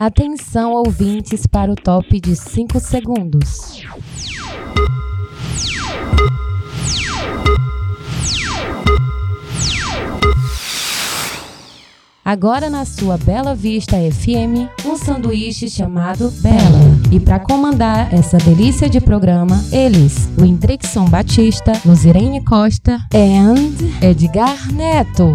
Atenção, ouvintes, para o top de 5 segundos. Agora na sua Bela Vista FM, um sanduíche chamado Bela. E para comandar essa delícia de programa, eles, o Indrickson Batista, Luzirene Costa e Edgar Neto.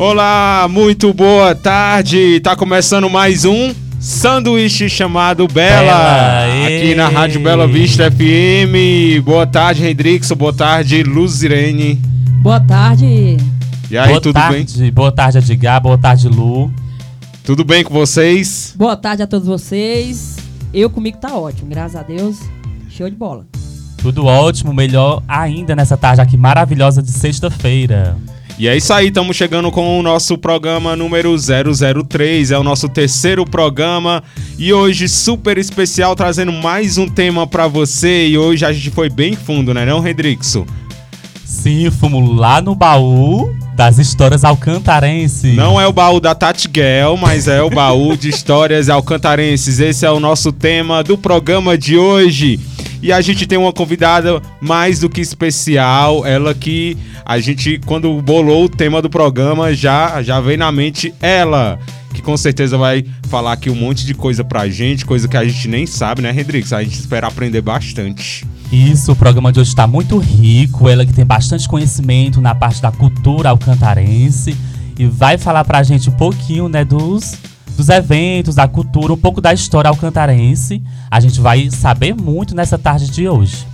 Olá, muito boa tarde. Tá começando mais um sanduíche chamado Bela, Bela, aqui na. Rádio Bela Vista FM. Boa tarde, Hendrixon. Boa tarde, Luzirene. Boa tarde. E aí, boa tudo bem? tarde, Boa tarde, Edgar. Boa tarde, Lu. Tudo bem com vocês? Boa tarde a todos vocês. Eu comigo tá ótimo, graças a Deus. Show de bola. Tudo ótimo, melhor ainda nessa tarde aqui maravilhosa de sexta-feira. E é isso aí, estamos chegando com o nosso programa número 003, é o nosso terceiro programa e hoje super especial trazendo mais um tema pra você e hoje a gente foi bem fundo, né não, Hendrixon? Sim, fomos lá no baú das histórias alcantarenses. Não é o baú da Tati Gell, mas é o baú de histórias alcantarenses. Esse é o nosso tema do programa de hoje. E a gente tem uma convidada mais do que especial, ela que a gente, quando bolou o tema do programa, já, já veio na mente ela, que com certeza vai falar aqui um monte de coisa pra gente, coisa que a gente nem sabe, né, Hendrix? A gente espera aprender bastante. Isso, o programa de hoje está muito rico. Ela que tem bastante conhecimento na parte da cultura alcantarense e vai falar pra gente um pouquinho, né, dos, dos eventos, da cultura, um pouco da história alcantarense. A gente vai saber muito nessa tarde de hoje.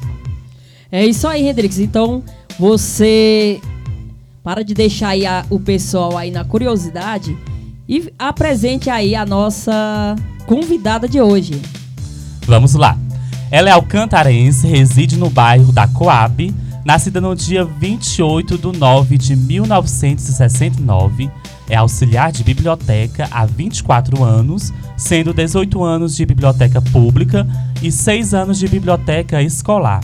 É isso aí, Hendrix. Então, você para de deixar aí a- o pessoal aí na curiosidade e apresente aí a nossa convidada de hoje. Vamos lá. Ela é alcantarense, reside no bairro da Coab, nascida no dia 28 de 9 de 1969. É auxiliar de biblioteca há 24 anos, sendo 18 anos de biblioteca pública e 6 anos de biblioteca escolar.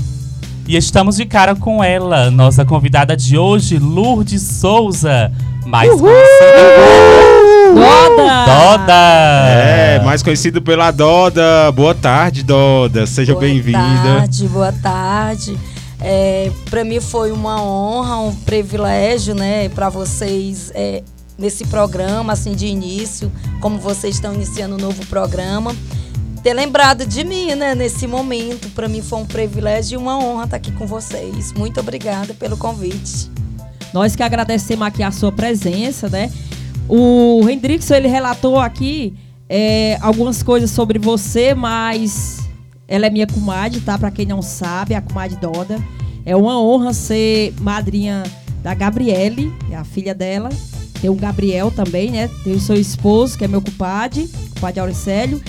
E estamos de cara com ela, nossa convidada de hoje, Lourdes Souza, mais conhecida Doda! Doda. É, mais conhecido pela Doda. Boa tarde, Doda. Seja Boa bem-vinda. tarde, boa tarde. É, para mim foi uma honra, um privilégio, né, para vocês é, nesse programa, assim, de início, como vocês estão iniciando um novo programa, ter lembrado de mim, né, nesse momento. Para mim foi um privilégio e uma honra estar aqui com vocês. Muito obrigada pelo convite. Nós que agradecemos aqui a sua presença, né? O Hendrickson, ele relatou aqui é, algumas coisas sobre você, mas ela é minha comadre, tá? Pra quem não sabe, a comadre Doda. É uma honra ser madrinha da Gabriele, é a filha dela. Tem o Gabriel também, né? Tem o seu esposo, que é meu compadre, compadre Auricélio.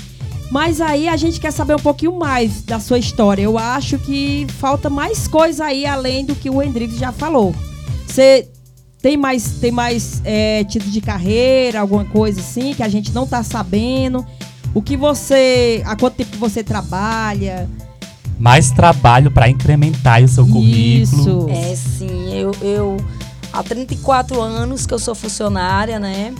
Mas aí a gente quer saber um pouquinho mais da sua história. Eu acho que falta mais coisa aí além do que o Hendrix já falou. Você tem mais, tem mais é, título de carreira, alguma coisa assim que a gente não tá sabendo? O que você. Há quanto tempo que você trabalha? Mais trabalho para incrementar o seu currículo. Isso. É, sim, eu, eu há 34 anos que eu sou funcionária, né?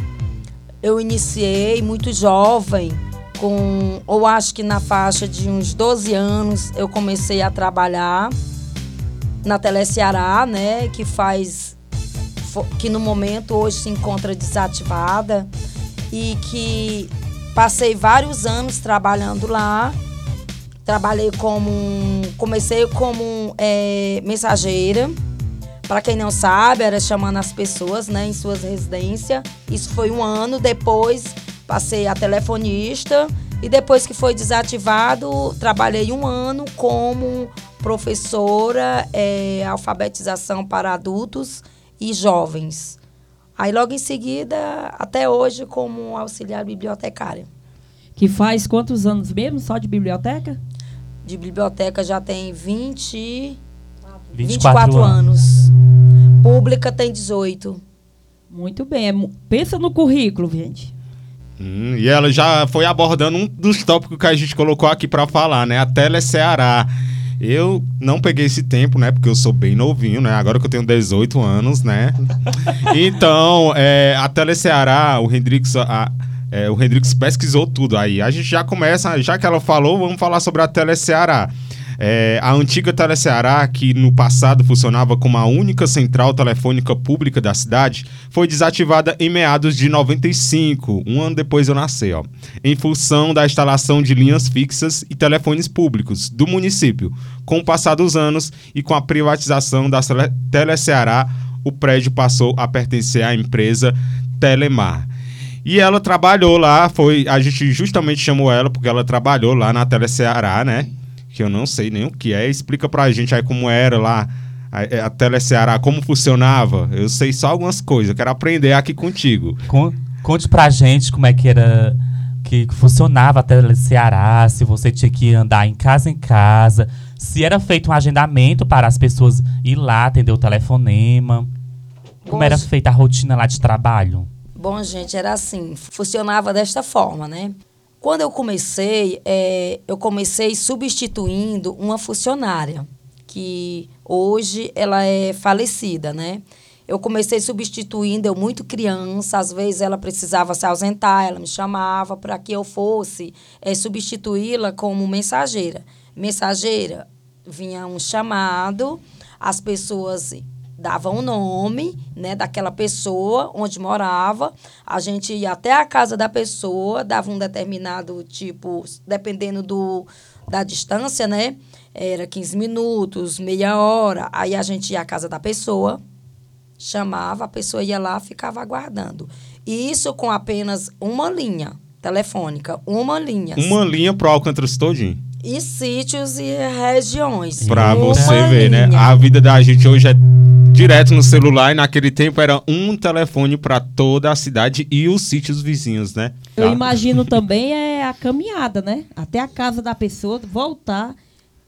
Eu iniciei muito jovem, com, ou acho que na faixa de uns 12 anos, eu comecei a trabalhar na Teleceará, né? Que faz, que no momento hoje se encontra desativada e que passei vários anos trabalhando lá. Trabalhei como. Comecei como é, mensageira. Para quem não sabe, era chamando as pessoas né, em suas residências. Isso foi um ano. Depois passei a telefonista. E depois que foi desativado, trabalhei um ano como professora, é, alfabetização para adultos e jovens. Aí logo em seguida, até hoje, como auxiliar bibliotecária. Que faz quantos anos mesmo só de biblioteca? De biblioteca já tem 20, 24, 24 anos. anos. Pública tem 18. Muito bem. é pensa no currículo, gente. Hum, e ela já foi abordando um dos tópicos que a gente colocou aqui para falar, né? A Tele Ceará. Eu não peguei esse tempo, né? Porque eu sou bem novinho, né? Agora que eu tenho 18 anos, né? Então, é, a Tele Ceará, o Hendrix, a, é, o Hendrix pesquisou tudo aí. A gente já começa, já que ela falou, vamos falar sobre a Tele Ceará. É, a antiga Teleceará, que no passado funcionava como a única central telefônica pública da cidade, foi desativada em meados de 95, um ano depois eu nasci, ó, em função da instalação de linhas fixas e telefones públicos do município. Com o passar dos anos e com a privatização da Teleceará, o prédio passou a pertencer à empresa Telemar. E ela trabalhou lá, foi a gente justamente chamou ela porque ela trabalhou lá na Teleceará, né? Que eu não sei nem o que é. Explica pra gente aí como era lá a, é, a Teleceará, como funcionava. Eu sei só algumas coisas, eu quero aprender aqui contigo. Conte pra gente como é que era que funcionava a Teleceará, se você tinha que andar em casa em casa, se era feito um agendamento para as pessoas ir lá atender o telefonema. Como Bom, era feita a rotina lá de trabalho? Bom, gente, era assim, funcionava desta forma, né? Quando eu comecei, é, eu comecei substituindo uma funcionária, que hoje ela é falecida, né? Eu comecei substituindo, eu muito criança, às vezes ela precisava se ausentar, ela me chamava para que eu fosse é, substituí-la como mensageira. Mensageira, vinha um chamado, as pessoas dava o um nome, né, daquela pessoa onde morava. A gente ia até a casa da pessoa, dava um determinado tipo, dependendo do da distância, né? Era 15 minutos, meia hora. Aí a gente ia à casa da pessoa, chamava, a pessoa ia lá, ficava aguardando. E isso com apenas uma linha telefônica, uma linha. Uma linha pro Alcântara todinho? E sítios e regiões. Pra uma você ver, linha. né? A vida da gente hoje é direto no celular e naquele tempo era um telefone para toda a cidade e os sítios vizinhos, né? Eu tá. imagino também é a caminhada, né? Até a casa da pessoa, voltar.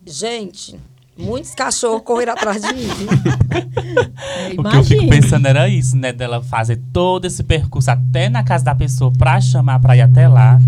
Gente, muitos cachorros correram atrás de mim. o que eu fico pensando era isso, né? Dela fazer todo esse percurso até na casa da pessoa pra chamar pra ir até lá.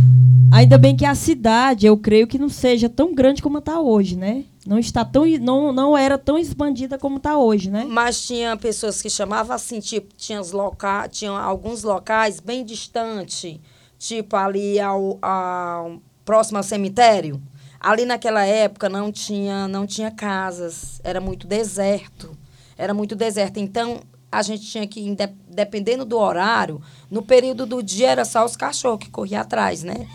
Ainda bem que a cidade, eu creio que não seja tão grande como está hoje, né? Não está tão não, não era tão expandida como está hoje, né? Mas tinha pessoas que chamavam assim, tipo, tinha, loca, tinha alguns locais bem distantes, tipo ali ao, ao próximo ao cemitério. Ali naquela época não tinha não tinha casas, era muito deserto. Era muito deserto. Então, a gente tinha que, dependendo do horário, no período do dia era só os cachorros que corriam atrás, né?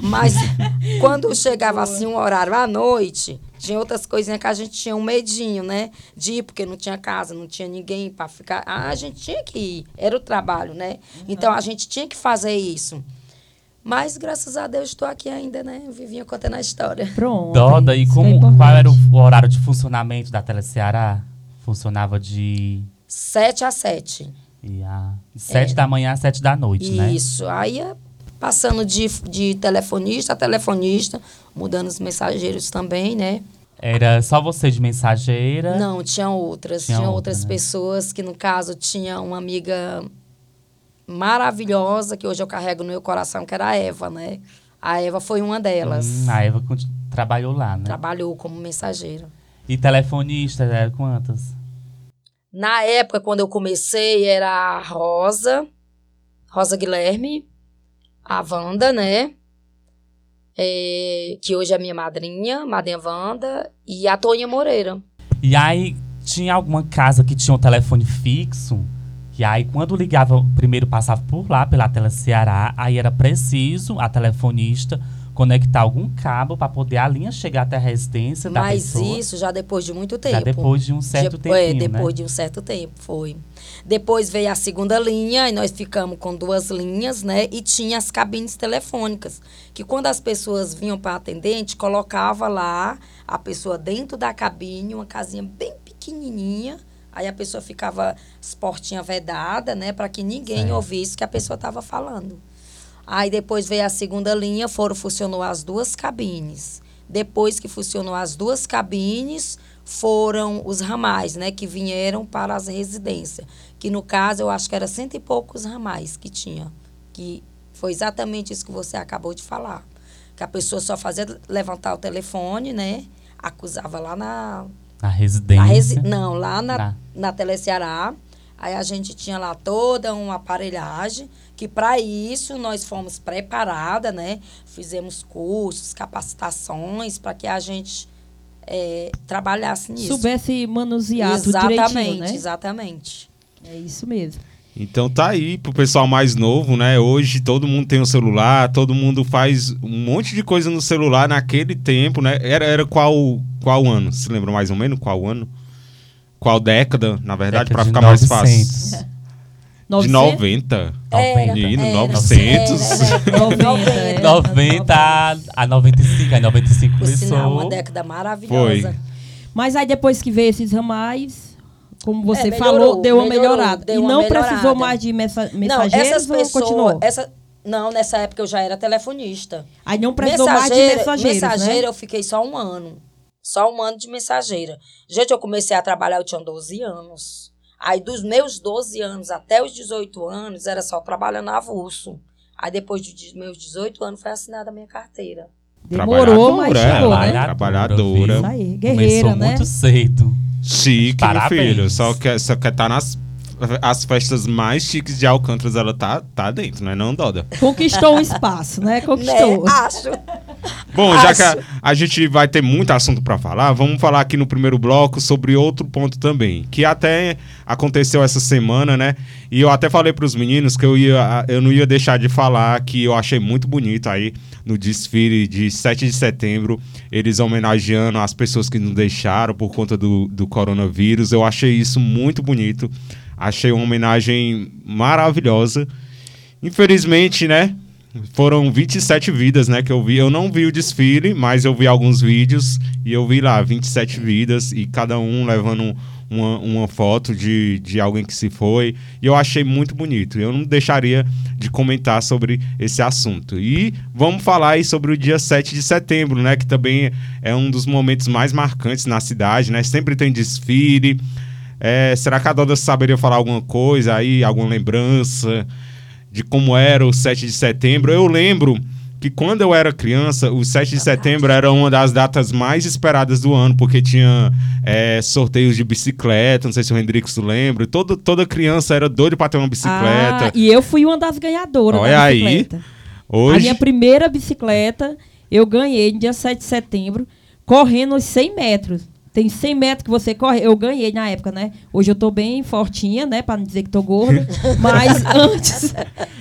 Mas quando chegava assim um horário à noite, tinha outras coisinhas que a gente tinha um medinho, né? De ir, porque não tinha casa, não tinha ninguém para ficar. Ah, a gente tinha que ir. Era o trabalho, né? Então a gente tinha que fazer isso. Mas graças a Deus estou aqui ainda, né? Vivinha contando a história. Pronto. Doda, e como, é qual era o horário de funcionamento da Teleceará? Funcionava de. 7 a 7. E a... 7 é. da manhã às 7 da noite, Isso. né? Isso. Aí passando de, de telefonista a telefonista, mudando os mensageiros também, né? Era só você de mensageira? Não, tinha outras. Tinha, tinha outra, outras né? pessoas que, no caso, tinha uma amiga maravilhosa que hoje eu carrego no meu coração, que era a Eva, né? A Eva foi uma delas. Hum, a Eva trabalhou lá, né? Trabalhou como mensageira. E telefonista, era quantas? Na época, quando eu comecei, era a Rosa, Rosa Guilherme, a Wanda, né? É, que hoje é minha madrinha, madrinha Wanda, e a Toninha Moreira. E aí, tinha alguma casa que tinha um telefone fixo? E aí, quando ligava, primeiro passava por lá, pela tela Ceará, aí era preciso a telefonista conectar algum cabo para poder a linha chegar até a residência Mas da pessoa. Mas isso já depois de muito tempo. Já depois de um certo tempo. É, depois né? de um certo tempo, foi. Depois veio a segunda linha e nós ficamos com duas linhas, né? E tinha as cabines telefônicas, que quando as pessoas vinham para atendente, colocava lá a pessoa dentro da cabine, uma casinha bem pequenininha, Aí a pessoa ficava as portinhas vedadas, né, para que ninguém certo. ouvisse que a pessoa estava falando. Aí depois veio a segunda linha, foram funcionou as duas cabines. Depois que funcionou as duas cabines, foram os ramais, né, que vieram para as residências. Que no caso eu acho que era cento e poucos ramais que tinha, que Foi exatamente isso que você acabou de falar. Que a pessoa só fazia levantar o telefone, né? Acusava lá na. Na residência. na resi- não, lá na, Na- na Teleceará. Aí a gente tinha lá toda uma aparelhagem, que para isso nós fomos preparada né? Fizemos cursos, capacitações para que a gente é, trabalhasse nisso. Soubesse manusear né? Exatamente, né? exatamente. É isso mesmo. Então tá aí pro pessoal mais novo, né? Hoje todo mundo tem um celular, todo mundo faz um monte de coisa no celular naquele tempo, né? Era, era qual qual ano? Se lembra mais ou menos qual ano? Qual década, na verdade, para ficar 900. mais fácil? De 90? Era, era, 900. Era, 90, era, 90 a 95. Aí 95 pessoas começou. Sinal, uma década maravilhosa. Foi. Mas aí depois que veio esses ramais, como você é, melhorou, falou, deu uma melhorou, melhorada. Deu e não melhorada. precisou mais de mensageiros não, essas pessoas, continuou? Essa, não, nessa época eu já era telefonista. Aí não precisou mais de mensageiros, Mensageira né? eu fiquei só um ano. Só um ano de mensageira. Gente, eu comecei a trabalhar, eu tinha 12 anos. Aí, dos meus 12 anos até os 18 anos, era só trabalhando avulso. Aí, depois dos meus 18 anos, foi assinada a minha carteira. Demorou, mas Trabalhadora, chegou, né? Trabalhadora. Isso aí, guerreira, Começou né? muito cedo. Chique, meu Parabéns. filho. Só quer, só quer tá nas as festas mais chiques de Alcântara, ela tá, tá dentro, né? Não, Doda? Conquistou um espaço, né? Conquistou. Né? Acho. Bom, já Acho. que a, a gente vai ter muito assunto pra falar, vamos falar aqui no primeiro bloco sobre outro ponto também, que até aconteceu essa semana, né? E eu até falei pros meninos que eu ia eu não ia deixar de falar que eu achei muito bonito aí no desfile de 7 de setembro, eles homenageando as pessoas que nos deixaram por conta do, do coronavírus. Eu achei isso muito bonito. Achei uma homenagem maravilhosa. Infelizmente, né? Foram 27 vidas, né, que eu vi. Eu não vi o desfile, mas eu vi alguns vídeos e eu vi lá 27 vidas e cada um levando uma, uma foto de, de alguém que se foi. E eu achei muito bonito. Eu não deixaria de comentar sobre esse assunto. E vamos falar aí sobre o dia 7 de setembro, né, que também é um dos momentos mais marcantes na cidade, né? Sempre tem desfile. É, será que a Doda saberia falar alguma coisa aí, alguma lembrança? de como era o 7 de setembro. Eu lembro que quando eu era criança, o 7 de setembro era uma das datas mais esperadas do ano, porque tinha é, sorteios de bicicleta, não sei se o Hendrix lembra. Todo, toda criança era doida pra ter uma Ah, bicicleta. e eu fui uma das ganhadoras Olha da aí. bicicleta. A Hoje, minha primeira bicicleta eu ganhei no dia 7 de setembro, correndo os 100 metros. Tem 100 metros que você corre, eu ganhei na época, né? Hoje eu tô bem fortinha, né? Pra não dizer que tô gorda. Mas antes,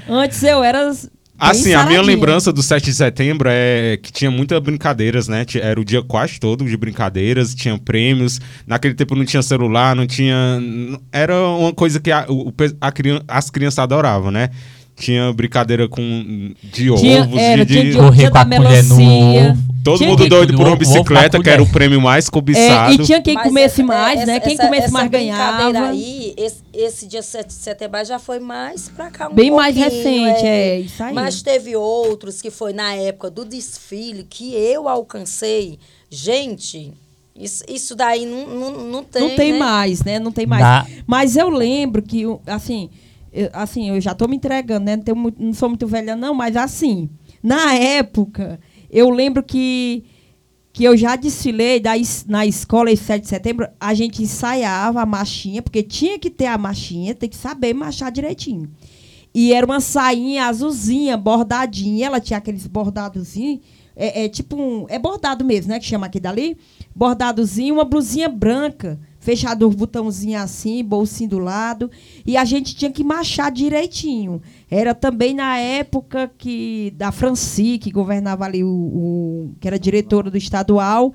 antes eu era. bem Assim, a minha saradinha. lembrança do 7 de setembro é que tinha muitas brincadeiras, né? Era o dia quase todo de brincadeiras, tinha prêmios. Naquele tempo não tinha celular, não tinha. Era uma coisa que a, o- a as crianças adoravam, né? Tinha brincadeira com de Tinha- ovos, era, de, tinha de- de- Correr dia com a colher no ovo. todo tinha mundo que- doido por uma bicicleta, que era o prêmio mais É, cobiçado. e tinha quem Mas comesse mais, é, né? essa- Quem essa- comesse essa mais ganhava. aí, esse, esse dia 7 de setembro já foi mais pra cá um Bem mais recente, é, isso aí. Mas teve outros que foi na época do desfile que eu alcancei. Gente, isso, isso daí não, não, não tem. não tem né? mais, né? Não tem mais. Na- Mas eu lembro que, assim, eu, assim, eu já tô me entregando, né? Não, tenho não sou muito velha, não, mas assim, na época, eu lembro que, que eu já desfilei da, na escola esse 7 de setembro, a gente ensaiava a marchinha, porque tinha que ter a marchinha, tem que saber marchar direitinho. E era uma sainha azulzinha, bordadinha. Ela tinha aqueles bordadozinhos. É, é tipo um. É bordado mesmo, né? Que chama aqui dali. Bordadozinho, uma blusinha branca. Fechado os botãozinhos assim, bolsinho do lado. E a gente tinha que marchar direitinho. Era também na época que da Franci, que governava ali, o, o- que era diretora do estadual.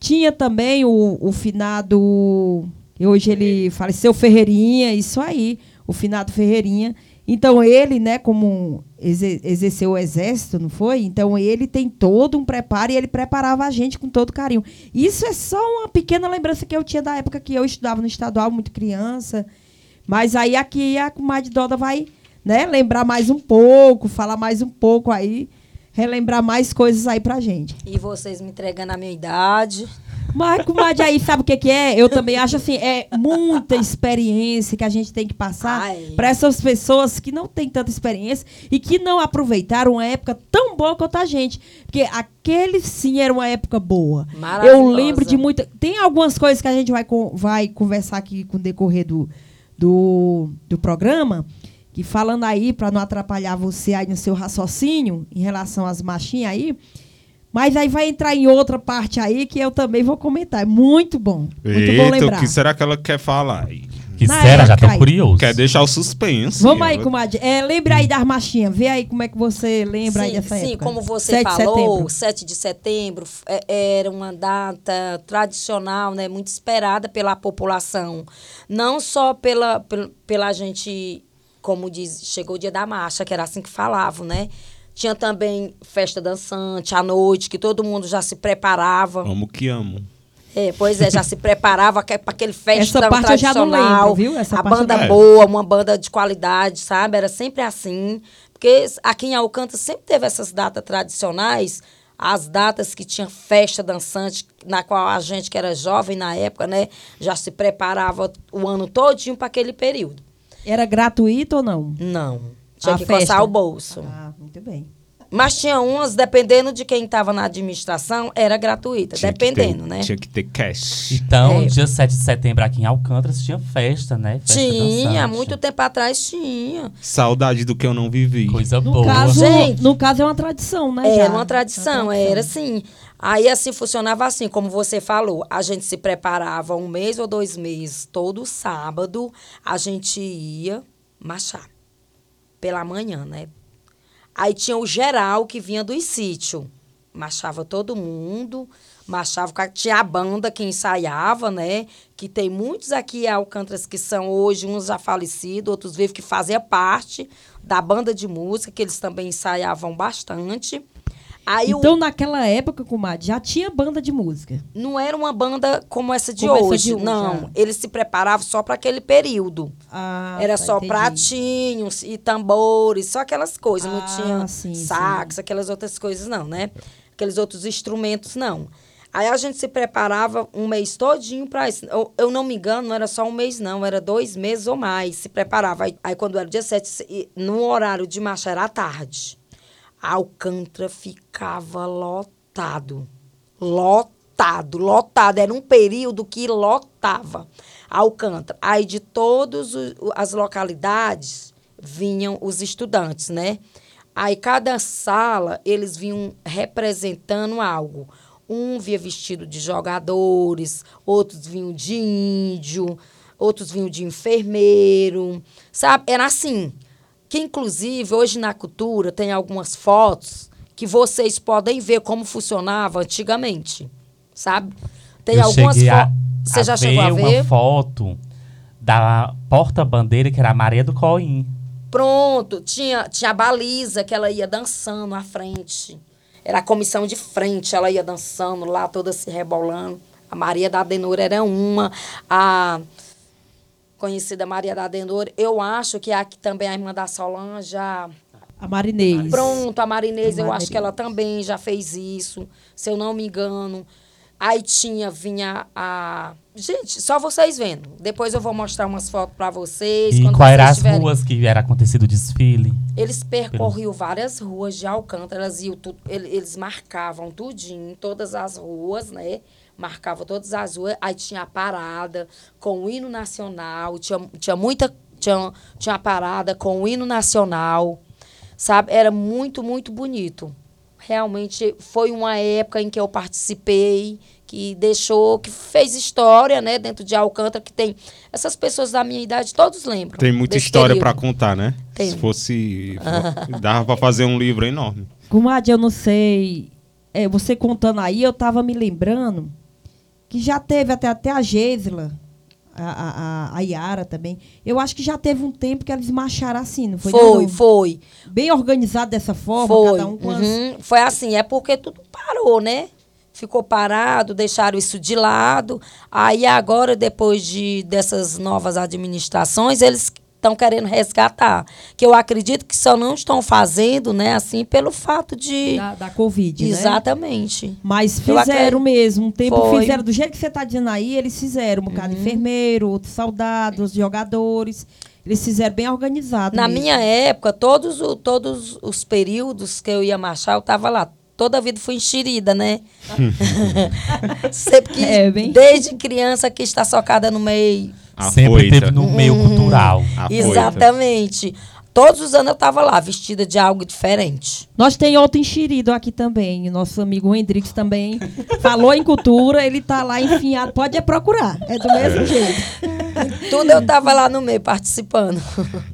Tinha também o, o finado. Hoje ele faleceu, Ferreirinha, isso aí, o finado Ferreirinha. Então ele, né, como exer- exerceu o exército, não foi? Então ele tem todo um preparo e ele preparava a gente com todo carinho. Isso é só uma pequena lembrança que eu tinha da época que eu estudava no estadual, muito criança. Mas aí aqui a comadre Doda vai, né, lembrar mais um pouco, falar mais um pouco aí, relembrar mais coisas aí pra gente. E vocês me entregando a minha idade. Mas, comadre, aí sabe o que, que é? Eu também acho assim, é muita experiência que a gente tem que passar Ai. para essas pessoas que não têm tanta experiência e que não aproveitaram uma época tão boa quanto a gente. Porque aquele sim era uma época boa. Eu lembro de muita. Tem algumas coisas que a gente vai, vai conversar aqui com o decorrer do, do, do programa. Que falando aí, para não atrapalhar você aí no seu raciocínio em relação às machinhas aí. Mas aí vai entrar em outra parte aí que eu também vou comentar. É muito bom. Muito bom Eita, o lembrar. que será que ela quer falar? aí? Que Na será? Já tô aí. curioso. Quer deixar o suspense. Vamos aí, Ela- comadre. É, lembra aí das machinhas. Vê aí como é que você lembra aí sim, dessa sim, época. como você 7 de falou, setembro. 7 de setembro é- era uma data tradicional, né, muito esperada pela população. Não só pela, pel- pela gente, como diz, chegou o dia da marcha, que era assim que falavam, né? Tinha também festa dançante à noite, que todo mundo já se preparava. Amo que amo. É, pois é, já se preparava para aquele festão Essa parte eu já não tradicional. lembro, viu? Essa a banda não- boa, uma banda de qualidade, sabe? Era sempre assim. Porque aqui em Alcântara sempre teve essas datas tradicionais, as datas que tinha festa dançante, na qual a gente que era jovem na época, né, já se preparava o ano todinho para aquele período. Era gratuito ou não? Não. Tinha A que festa? coçar o bolso. Ah, muito bem. Mas tinha umas, dependendo de quem estava na administração, era gratuita, Tinha que ter- dependendo, né? Tinha que ter cash. Então, É. dia 7 de setembro aqui em Alcântara tinha festa, né? Festa Tinha, dançante. muito tempo atrás tinha. Saudade do que eu não vivi. Coisa No boa. caso, Gente. no caso é uma tradição, né? Era já? uma tradição, Uma era assim. Aí assim funcionava assim, como você falou, a gente se preparava um mês ou dois meses, todo sábado, a gente ia marchar pela manhã, né? Aí tinha o geral que vinha dos sítios. Marchava todo mundo, marchava, tinha a banda que ensaiava, né? Que tem muitos aqui Alcântaras que são hoje, uns já falecidos, outros vivos, que fazia parte da banda de música, que eles também ensaiavam bastante. Aí o- Então, naquela época, comadre, já tinha banda de música. não era uma banda como essa de Como essa hoje, de hoje, não. ah. Eles se preparavam só para aquele período. Ah, Era tá, só entendi. pratinhos e tambores, só aquelas coisas. não Ah, tinha sim, sax, aquelas outras coisas, não, né? Aqueles outros instrumentos, não. Aí a gente se preparava um mês todinho para isso. Eu, eu não me engano, não era só um mês, não. Era dois meses ou mais. Se preparava. Aí, aí quando era dia 7, se- e no horário de marcha era à tarde. Alcântara ficava lotado. Lotado, lotado. Era um período que lotava Alcântara. Aí de todas as localidades vinham os estudantes, né? Aí cada sala eles vinham representando algo. Um via vestido de jogadores, outros vinham de índio, outros vinham de enfermeiro, sabe? Era assim. Que inclusive hoje na cultura tem algumas fotos que vocês podem ver como funcionava antigamente, sabe? Tem Eu algumas fotos. Você já chegou a ver uma foto da porta-bandeira, que era a Maria do Coim. Pronto, tinha, tinha a baliza que ela ia dançando à frente. Era a comissão de frente, ela ia dançando lá, toda se rebolando. A Maria da Adenor era uma. A conhecida Maria da Adenor, eu acho que aqui também a irmã da Solange, a A Marinês. Pronto, a Marinês, A eu acho que ela também já fez isso, se eu não me engano. Aí tinha, vinha a. Gente, só vocês vendo. Depois eu vou mostrar umas fotos para vocês. E quando quais eram as tiverem- ruas que era acontecido o desfile? Eles percorriam várias ruas de Alcântara, elas iam eles marcavam tudinho, todas as ruas, né? Marcavam todas as ruas, aí tinha a parada com o hino nacional, tinha, tinha muita. Tinha, tinha a parada com o hino nacional, sabe? Era muito, muito bonito. Realmente foi uma época em que eu participei, que deixou, que fez história, né, dentro de Alcântara, que tem. Essas pessoas da minha idade, todos lembram. Tem muita história pra contar, né? Tem. Se fosse. dava pra fazer um livro enorme. Comadre, eu não sei. É, você contando aí, eu tava me lembrando que já teve até, até a Gesla, a, a, a, Yara também. Eu acho que já teve um tempo que eles marcharam assim, não foi? Foi, não? foi. Bem organizado dessa forma, Foi. cada um com as- Uhum. Foi assim, é porque tudo parou, né? Ficou parado, deixaram isso de lado. Aí agora, depois de, dessas novas administrações, eles estão querendo resgatar. Que eu acredito que só não estão fazendo, né, assim, pelo fato de. Da, da Covid, né? Exatamente. Mas Eu fizeram mesmo. Um tempo Foi. Uhum. fizeram. Do jeito que você está dizendo aí, eles fizeram. Um bocado de enfermeiro, outros soldados, jogadores. Eles fizeram bem organizado. Na mesmo. minha época, todos, o- todos os períodos que eu ia marchar, eu tava lá. Toda a vida fui enxerida, né? Sempre que, É, bem- desde criança que está socada no meio. Sempre Afoita. teve no meio cultural. Afoita. Exatamente. Todos os anos eu tava lá, vestida de algo diferente. Nós tem outro enxerido aqui também. Nosso amigo Hendrix também falou em cultura, ele tá lá enfiado. Pode é procurar. É do mesmo jeito. Tudo eu tava lá no meio participando.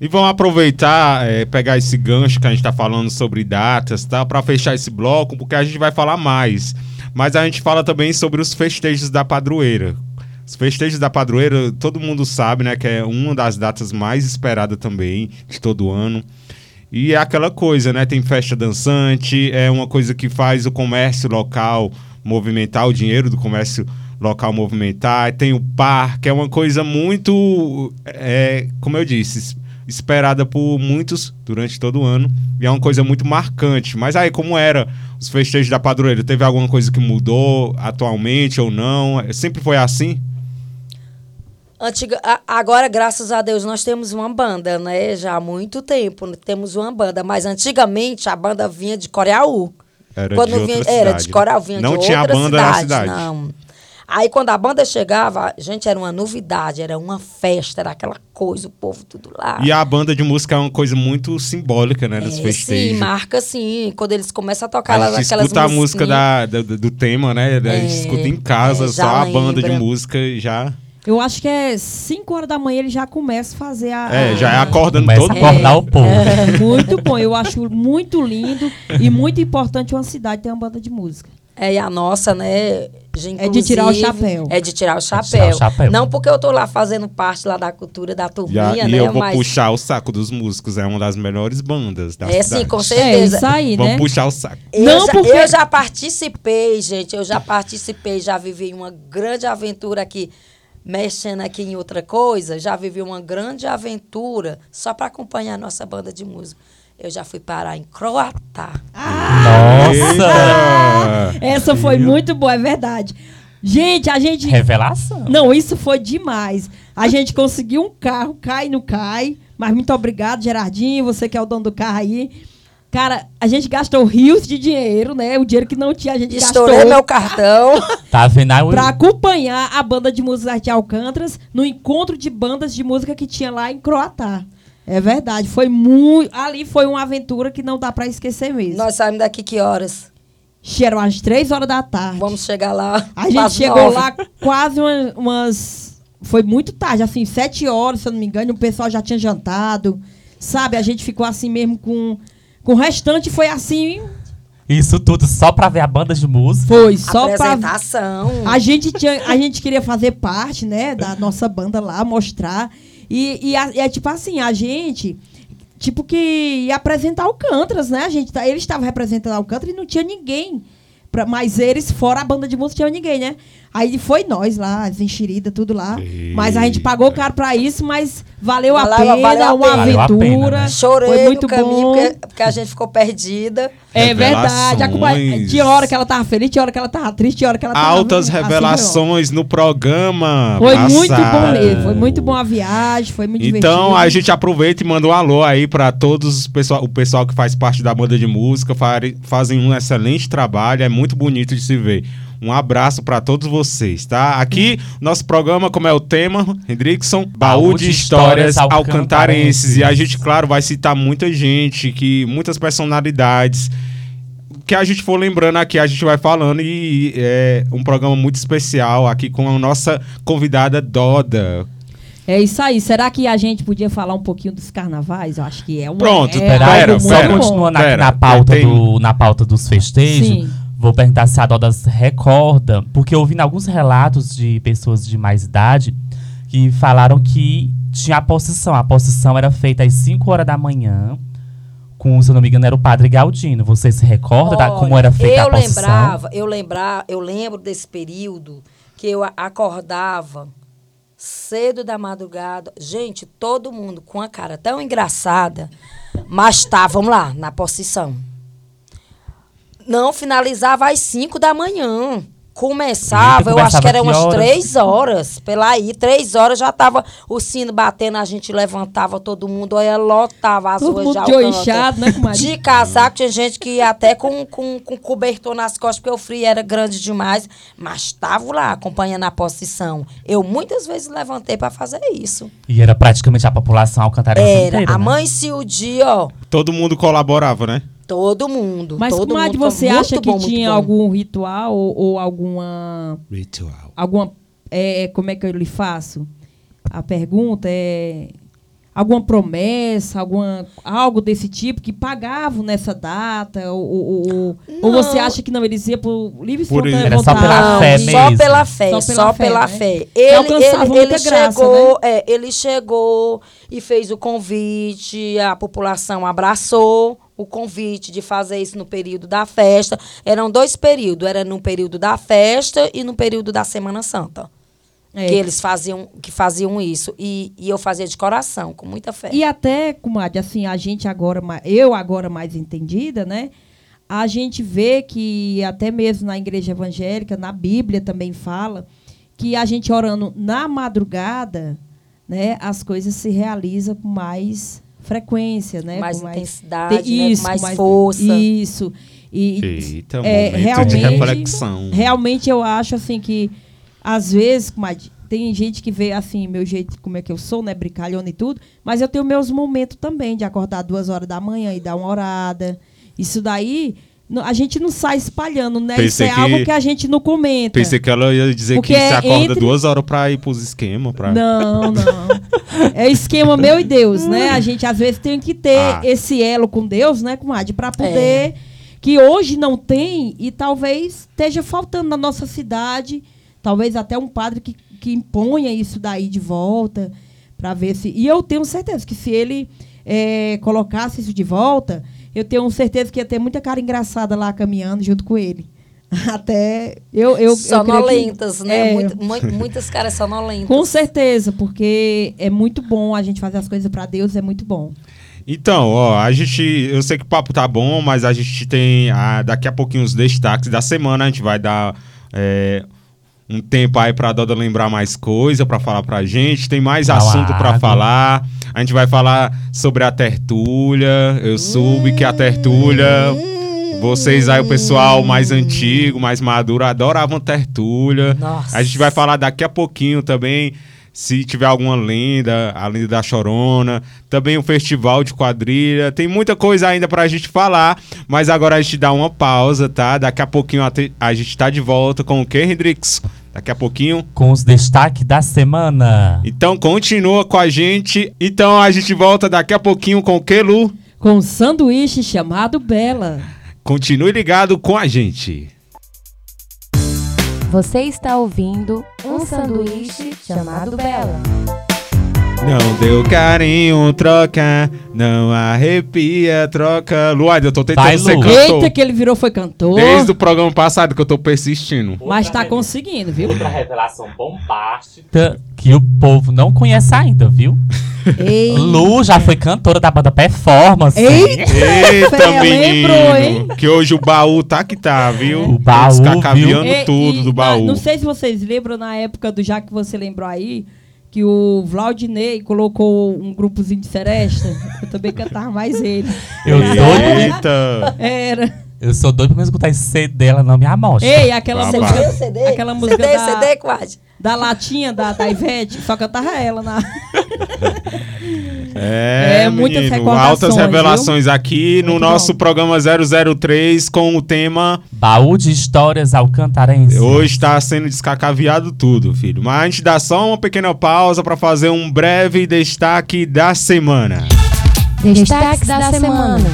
E vamos aproveitar, é, pegar esse gancho que a gente tá falando sobre datas, tá? Pra fechar esse bloco, porque a gente vai falar mais. Mas a gente fala também sobre os festejos da padroeira. Os festejos da padroeira, todo mundo sabe, né? Que é uma das datas mais esperadas também de todo ano. E é aquela coisa, né? Tem festa dançante, é uma coisa que faz o comércio local movimentar, o dinheiro do comércio local movimentar. Tem o parque, é uma coisa muito, é, como eu disse, es- esperada por muitos durante todo o ano. E é uma coisa muito marcante. Mas aí, como era os festejos da padroeira? Teve alguma coisa que mudou atualmente ou não? Sempre foi assim? Antiga, agora, graças a Deus, nós temos uma banda, né? Já há muito tempo né? temos uma banda. Mas antigamente a banda vinha de Coreaú. Era quando de outra vinha, Era cidade. de Coreaú, vinha Não de tinha outra banda cidade, na cidade. Não. Aí quando a banda chegava, gente, era uma novidade, era uma festa, era aquela coisa, o povo tudo lá. E a banda de música é uma coisa muito simbólica, né? Nos É, festejos. Sim, marca sim. Quando eles começam a tocar A lá gente aquelas escuta a música da, do, do tema, né? A gente É, escuta em casa, é, só já a banda de lembra. música já. Eu acho que é 5 horas da manhã ele já começa a fazer a. É, a- já é acordando Começa todo a acordar o povo. É, muito bom. Eu acho muito lindo e muito importante uma cidade ter uma banda de música. É, e a nossa, né? já, É de tirar o chapéu. É de tirar o chapéu. tirar o chapéu. Não porque eu tô lá fazendo parte lá da cultura da turminha, e né? eu vou Mas puxar o saco dos músicos, é uma das melhores bandas da é cidade. sim, com É certeza. isso aí, Vamos né? puxar o saco. Eu, Não, já, porque- eu já participei, gente. Eu já participei, já vivi uma grande aventura aqui, mexendo aqui em outra coisa. Já vivi uma grande aventura só para acompanhar a nossa banda de música. Eu já fui parar em Croatá. Nossa! Essa foi muito boa, é verdade. Gente, a gente. Revelação. Não, isso foi demais. A gente conseguiu um carro, cai no cai. Mas muito obrigado, Gerardinho, você que é o dono do carro aí. Cara, a gente gastou rios de dinheiro, né? O dinheiro que não tinha, a gente Estourei gastou meu cartão. Tá vendo aí? pra acompanhar a banda de música de Alcântaras no encontro de bandas de música que tinha lá em Croatá. É verdade, foi muito. Ali foi uma aventura que não dá pra esquecer mesmo. Nós saímos daqui que horas? Cheiro às três horas da tarde. Vamos chegar lá. A gente chegou nove. lá quase uma- umas. Foi muito tarde, assim, sete horas, se eu não me engano, o pessoal já tinha jantado. Sabe, a gente ficou assim mesmo com. Com o restante foi assim. Isso tudo só pra ver a banda de música. Foi só pra. Apresentação. A gente, tinha, a gente queria fazer parte, né, da nossa banda lá, mostrar. E, e a- e é tipo assim, a gente. Tipo que ia apresentar Alcântaras, né? A gente, tá- eles estavam representando Alcântara e não tinha ninguém. Pra, mas eles, fora a banda de música, não tinha ninguém, né? Aí foi nós lá, as enxeridas, tudo lá. Mas a gente pagou caro pra isso, mas valeu a Valeu- pena, valeu a uma pena. Valeu a pena, aventura. né? Chorei Foi muito no caminho bom. porque, porque a gente ficou perdida. É verdade. A Revelações. Tinha hora que ela tava feliz, tinha hora que ela tava triste, tinha hora que ela tava. Altas assim, revelações no programa. Foi muito bom passado. mesmo. Foi muito bom a viagem, foi muito Então divertido. a gente aproveita e manda um alô aí pra todos os pessoal, o pessoal que faz parte da banda de música, fazem um excelente trabalho, é muito bonito de se ver. Um abraço pra todos vocês, tá? Aqui, nosso programa, como é o tema, Hendrickson, baú de histórias alcantarenses. E a gente, claro, vai citar muita gente, que muitas personalidades. Que a gente for lembrando aqui, a gente vai falando e é um programa muito especial aqui com a nossa convidada Doda. É isso aí. Será que a gente podia falar um pouquinho dos carnavais? Eu acho que é um. Pronto, é Pera, pera, só pera. bom. continuando aqui Pera, na pauta, tem- do, na pauta dos festejos, Sim. Vou perguntar se a Dodas recorda, porque eu ouvi em alguns relatos de pessoas de mais idade que falaram que tinha a procissão. A procissão era feita às 5 horas da manhã, com, se eu não me engano, era o Padre Galdino. Você se recorda da, como Olha, era feita eu a procissão? lembrava, eu lembrava, eu lembro desse período que eu acordava cedo da madrugada. Gente, todo mundo com a cara tão engraçada, mas estavam lá na posição. Não finalizava às 5 da manhã. Começava, eu acho que era umas horas? três horas. Pela aí, três horas já tava o sino batendo, a gente levantava todo mundo, olha, lotava as Todo ruas mundo de oixado, né, comadre? De casaco, tinha gente que ia até com, com, com cobertor nas costas, porque o frio era grande demais. Mas estava lá, acompanhando a posição. Eu muitas vezes levantei para fazer isso. E era praticamente a população alcantarense Era, inteira, né? amanhecia o dia, ó, Todo mundo colaborava, né? Todo mundo. Mas, todo comadre, mundo, você acha que bom, tinha algum ritual ou, ou alguma. Ritual. alguma é, como é que eu lhe faço? A pergunta é alguma promessa, alguma algo desse tipo que pagavam nessa data ou, ou, ou- ou você acha que não eles iam por livre e Por espontânea Era só pela vontade? fé Não, só mesmo. pela fé, Só só pela pela, fé, fé. né? Ele, alcançava ele, muita ele graça, chegou, é, ele chegou e fez o convite, a população abraçou o convite de fazer isso no período da festa. Eram dois períodos, era no período da festa e no período da Semana Santa. É. Que eles faziam, que faziam isso. E, e eu fazia de coração, com muita fé. E até, comadre, assim, a gente agora, eu agora mais entendida, né? A gente vê que até mesmo na igreja evangélica, na Bíblia também fala, que a gente orando na madrugada, né, as coisas se realizam com mais frequência, né? mais com intensidade, Te- né? com mais, força. Isso. E, Eita, é, momento de realmente- reflexão. Realmente eu acho assim que às vezes, comadre, tem gente que vê assim, meu jeito, como é que eu sou, né, brincalhona e tudo, mas eu tenho meus momentos também de acordar duas horas da manhã e dar uma orada. Isso daí, a gente não sai espalhando, né? Pensei Isso é que- algo que a gente não comenta. Pensei que ela ia dizer Porque que você é acorda entre- duas horas pra ir pros esquemas. Pra... Não, não. É esquema meu e Deus, né? A gente às vezes tem que ter Ah. esse elo com Deus, né, comadre? Pra poder. Que hoje não tem e talvez esteja faltando na nossa cidade. Talvez até um padre que, que imponha isso daí de volta. Pra ver se. E eu tenho certeza que se ele eh, colocasse isso de volta, eu tenho certeza que ia ter muita cara engraçada lá caminhando junto com ele. Até. Eu, eu, eu creio que- Sonolentas, né? É. Muito- mu- muitas caras sonolentas. com certeza, porque é muito bom a gente fazer as coisas pra Deus, é muito bom. Então, ó, a gente. Eu sei que o papo tá bom, mas a gente tem ah, daqui a pouquinho os destaques da semana. A gente vai dar é, um tempo aí pra Doda lembrar mais coisa pra falar pra gente. Tem mais uma assunto pra água. falar. A gente vai falar sobre a tertúlia. Eu soube que a tertúlia. Vocês aí, o pessoal mais antigo, mais maduro, adoravam tertúlia. Nossa. A gente vai falar daqui a pouquinho também, se tiver alguma lenda, a lenda da Chorona, também o festival de quadrilha. Tem muita coisa ainda pra gente falar, mas agora a gente dá uma pausa, tá? Daqui a pouquinho a, te- a gente tá de volta com o que, Hendrix? Daqui a pouquinho. Com os destaques da semana. Então continua com a gente. Então a gente volta daqui a pouquinho com o que, Lu? Com um sanduíche chamado Bela. Continue ligado com a gente. Você está ouvindo um sanduíche chamado Bela. Não deu carinho, troca. Não arrepia, troca. Luad, eu tô tentando Vai, ser Lu. cantor. Eita, que ele virou foi cantor. Desde o programa passado que eu tô persistindo. Mas tá conseguindo, viu? Outra revelação bombástica que o povo não conhece ainda, viu? Ei, Lu já foi cantora da banda Performance. Eita! Eita, Fé, menino. lembrou, hein? Que hoje o baú tá que tá, viu? O baú, Descacaviando Ei, tudo e do na- baú. não sei se vocês lembram na época do já que você lembrou aí, que o Vlaudinei colocou um grupozinho de seresta. Eu também cantava mais ele. Eu, doido. Era. Eu sou doido pra escutar esse CD dela, não me amostra. Ei, aquela Babá. CD, música. CD, Aquela música CD, da- CD, quase. Da latinha da, da Ivete, só cantava ela na. É, É, muitas menino, recordações, altas revelações aqui no Muito nosso bom. programa 003 com o tema Baú de histórias alcantarense. Hoje tá sendo descacaviado tudo, filho. Mas a gente dá só uma pequena pausa pra fazer um breve destaque da semana. Destaques da semana.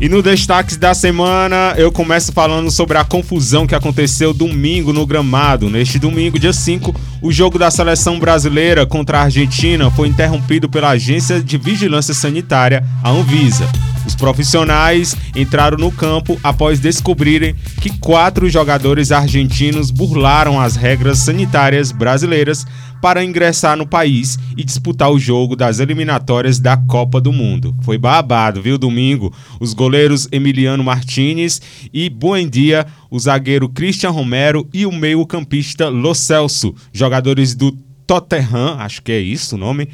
E no destaques da semana, eu começo falando sobre a confusão que aconteceu domingo no gramado. Neste domingo, dia 5, o jogo da seleção brasileira contra a Argentina foi interrompido pela Agência de Vigilância Sanitária, a Anvisa. Os profissionais entraram no campo após descobrirem que quatro jogadores argentinos burlaram as regras sanitárias brasileiras para ingressar no país e disputar o jogo das eliminatórias da Copa do Mundo. Foi babado, viu, domingo? Os goleiros Emiliano Martinez e Buendia, o zagueiro Christian Romero e o meio-campista Lo Celso, jogadores do Tottenham, acho que é isso o nome,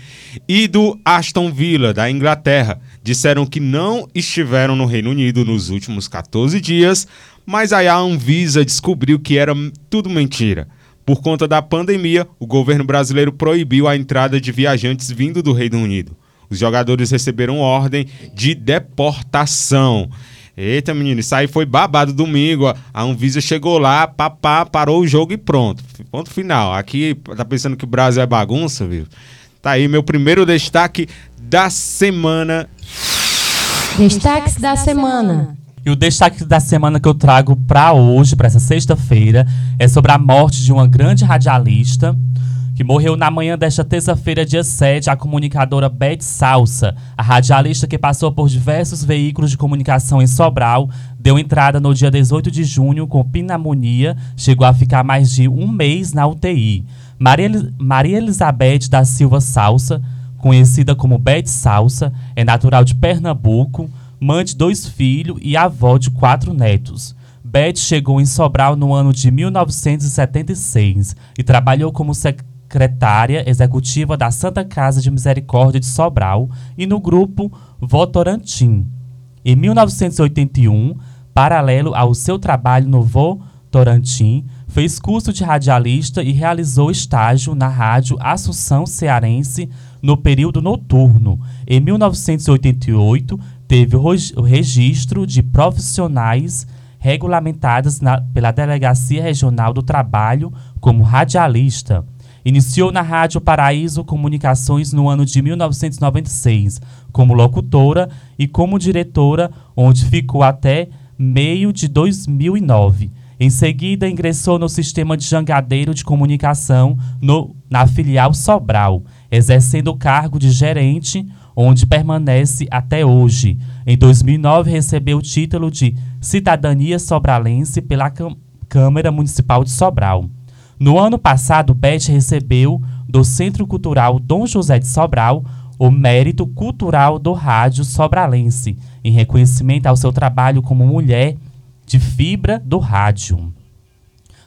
e do Aston Villa, da Inglaterra. Disseram que não estiveram no Reino Unido nos últimos 14 dias, mas aí a Anvisa descobriu que era tudo mentira. Por conta da pandemia, o governo brasileiro proibiu a entrada de viajantes vindo do Reino Unido. Os jogadores receberam ordem de deportação. Eita, menino, isso aí foi babado domingo. A Anvisa chegou lá, papá, parou o jogo e pronto. Ponto final. Aqui tá pensando que o Brasil é bagunça, viu? Tá aí meu primeiro destaque da semana. Destaques da semana. E o destaque da semana que eu trago para hoje, para essa sexta-feira, é sobre a morte de uma grande radialista que morreu na manhã desta terça-feira, dia 7, a comunicadora Beth Salsa. A radialista que passou por diversos veículos de comunicação em Sobral deu entrada no dia 18 de junho com pneumonia, chegou a ficar mais de um mês na UTI. Maria, Maria Elizabeth da Silva Salsa, conhecida como Beth Salsa, é natural de Pernambuco, mãe de dois filhos e avó de quatro netos. Beth chegou em Sobral no ano de 1976 e trabalhou como secretária executiva da Santa Casa de Misericórdia de Sobral e no grupo Votorantim. Em 1981, paralelo ao seu trabalho no Votorantim, fez curso de radialista e realizou estágio na Rádio Assunção Cearense no período noturno. Em 1988, teve o registro de profissionais regulamentadas na, pela Delegacia Regional do Trabalho como radialista. Iniciou na Rádio Paraíso Comunicações no ano de 1996, como locutora e como diretora, onde ficou até meio de 2009. Em seguida, ingressou no sistema de jangadeiro de comunicação no, na filial Sobral, exercendo o cargo de gerente, onde permanece até hoje. Em 2009, recebeu o título de Cidadania Sobralense pela Câmara Municipal de Sobral. No ano passado, Beth recebeu do Centro Cultural Dom José de Sobral o mérito cultural do rádio sobralense, em reconhecimento ao seu trabalho como mulher de fibra do rádio.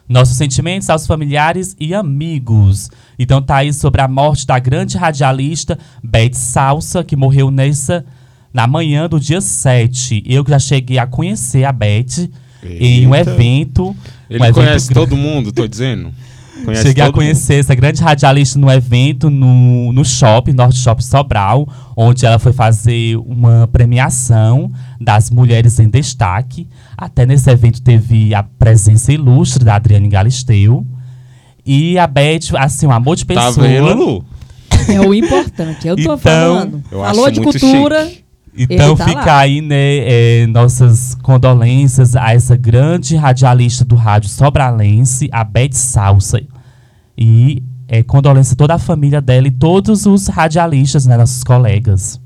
Nossos sentimentos aos familiares e amigos. Então tá aí sobre a morte da grande radialista Beth Salsa, que morreu nessa na manhã do dia 7. Eu já cheguei a conhecer a Beth Eita. em um evento ele um conhece todo mundo, tô dizendo. Conhece Cheguei a conhecer mundo. essa grande radialista no evento no, no shopping, Norte Shop Sobral, onde ela foi fazer uma premiação das mulheres em destaque. Até nesse evento teve a presença ilustre da Adriane Galisteu. E a Beth, assim, um amor de tá pessoa. Tá vendo, Lu? É o importante, eu tô então, falando. Eu Falou de cultura. Chique. Então tá fica lá. aí, né, é, nossas condolências a essa grande radialista do rádio sobralense, a Beth Salsa. E é, condolência a toda a família dela e todos os radialistas, né, nossos colegas.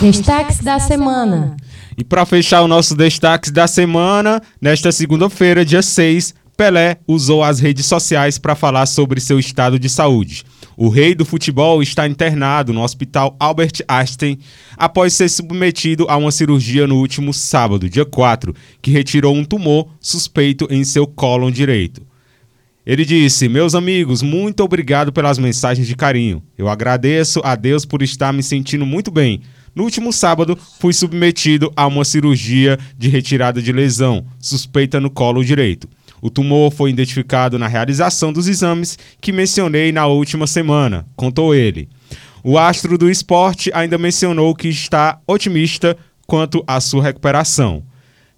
Destaques da semana. E para fechar o nosso destaques da semana, nesta segunda-feira, dia 6, Pelé usou as redes sociais para falar sobre seu estado de saúde. O rei do futebol está internado no Hospital Albert Einstein após ser submetido a uma cirurgia no último sábado, dia 4, que retirou um tumor suspeito em seu cólon direito. Ele disse: Meus amigos, muito obrigado pelas mensagens de carinho. Eu agradeço a Deus por estar me sentindo muito bem. No último sábado, fui submetido a uma cirurgia de retirada de lesão suspeita no colo direito. O tumor foi identificado na realização dos exames que mencionei na última semana, contou ele. O astro do esporte ainda mencionou que está otimista quanto à sua recuperação.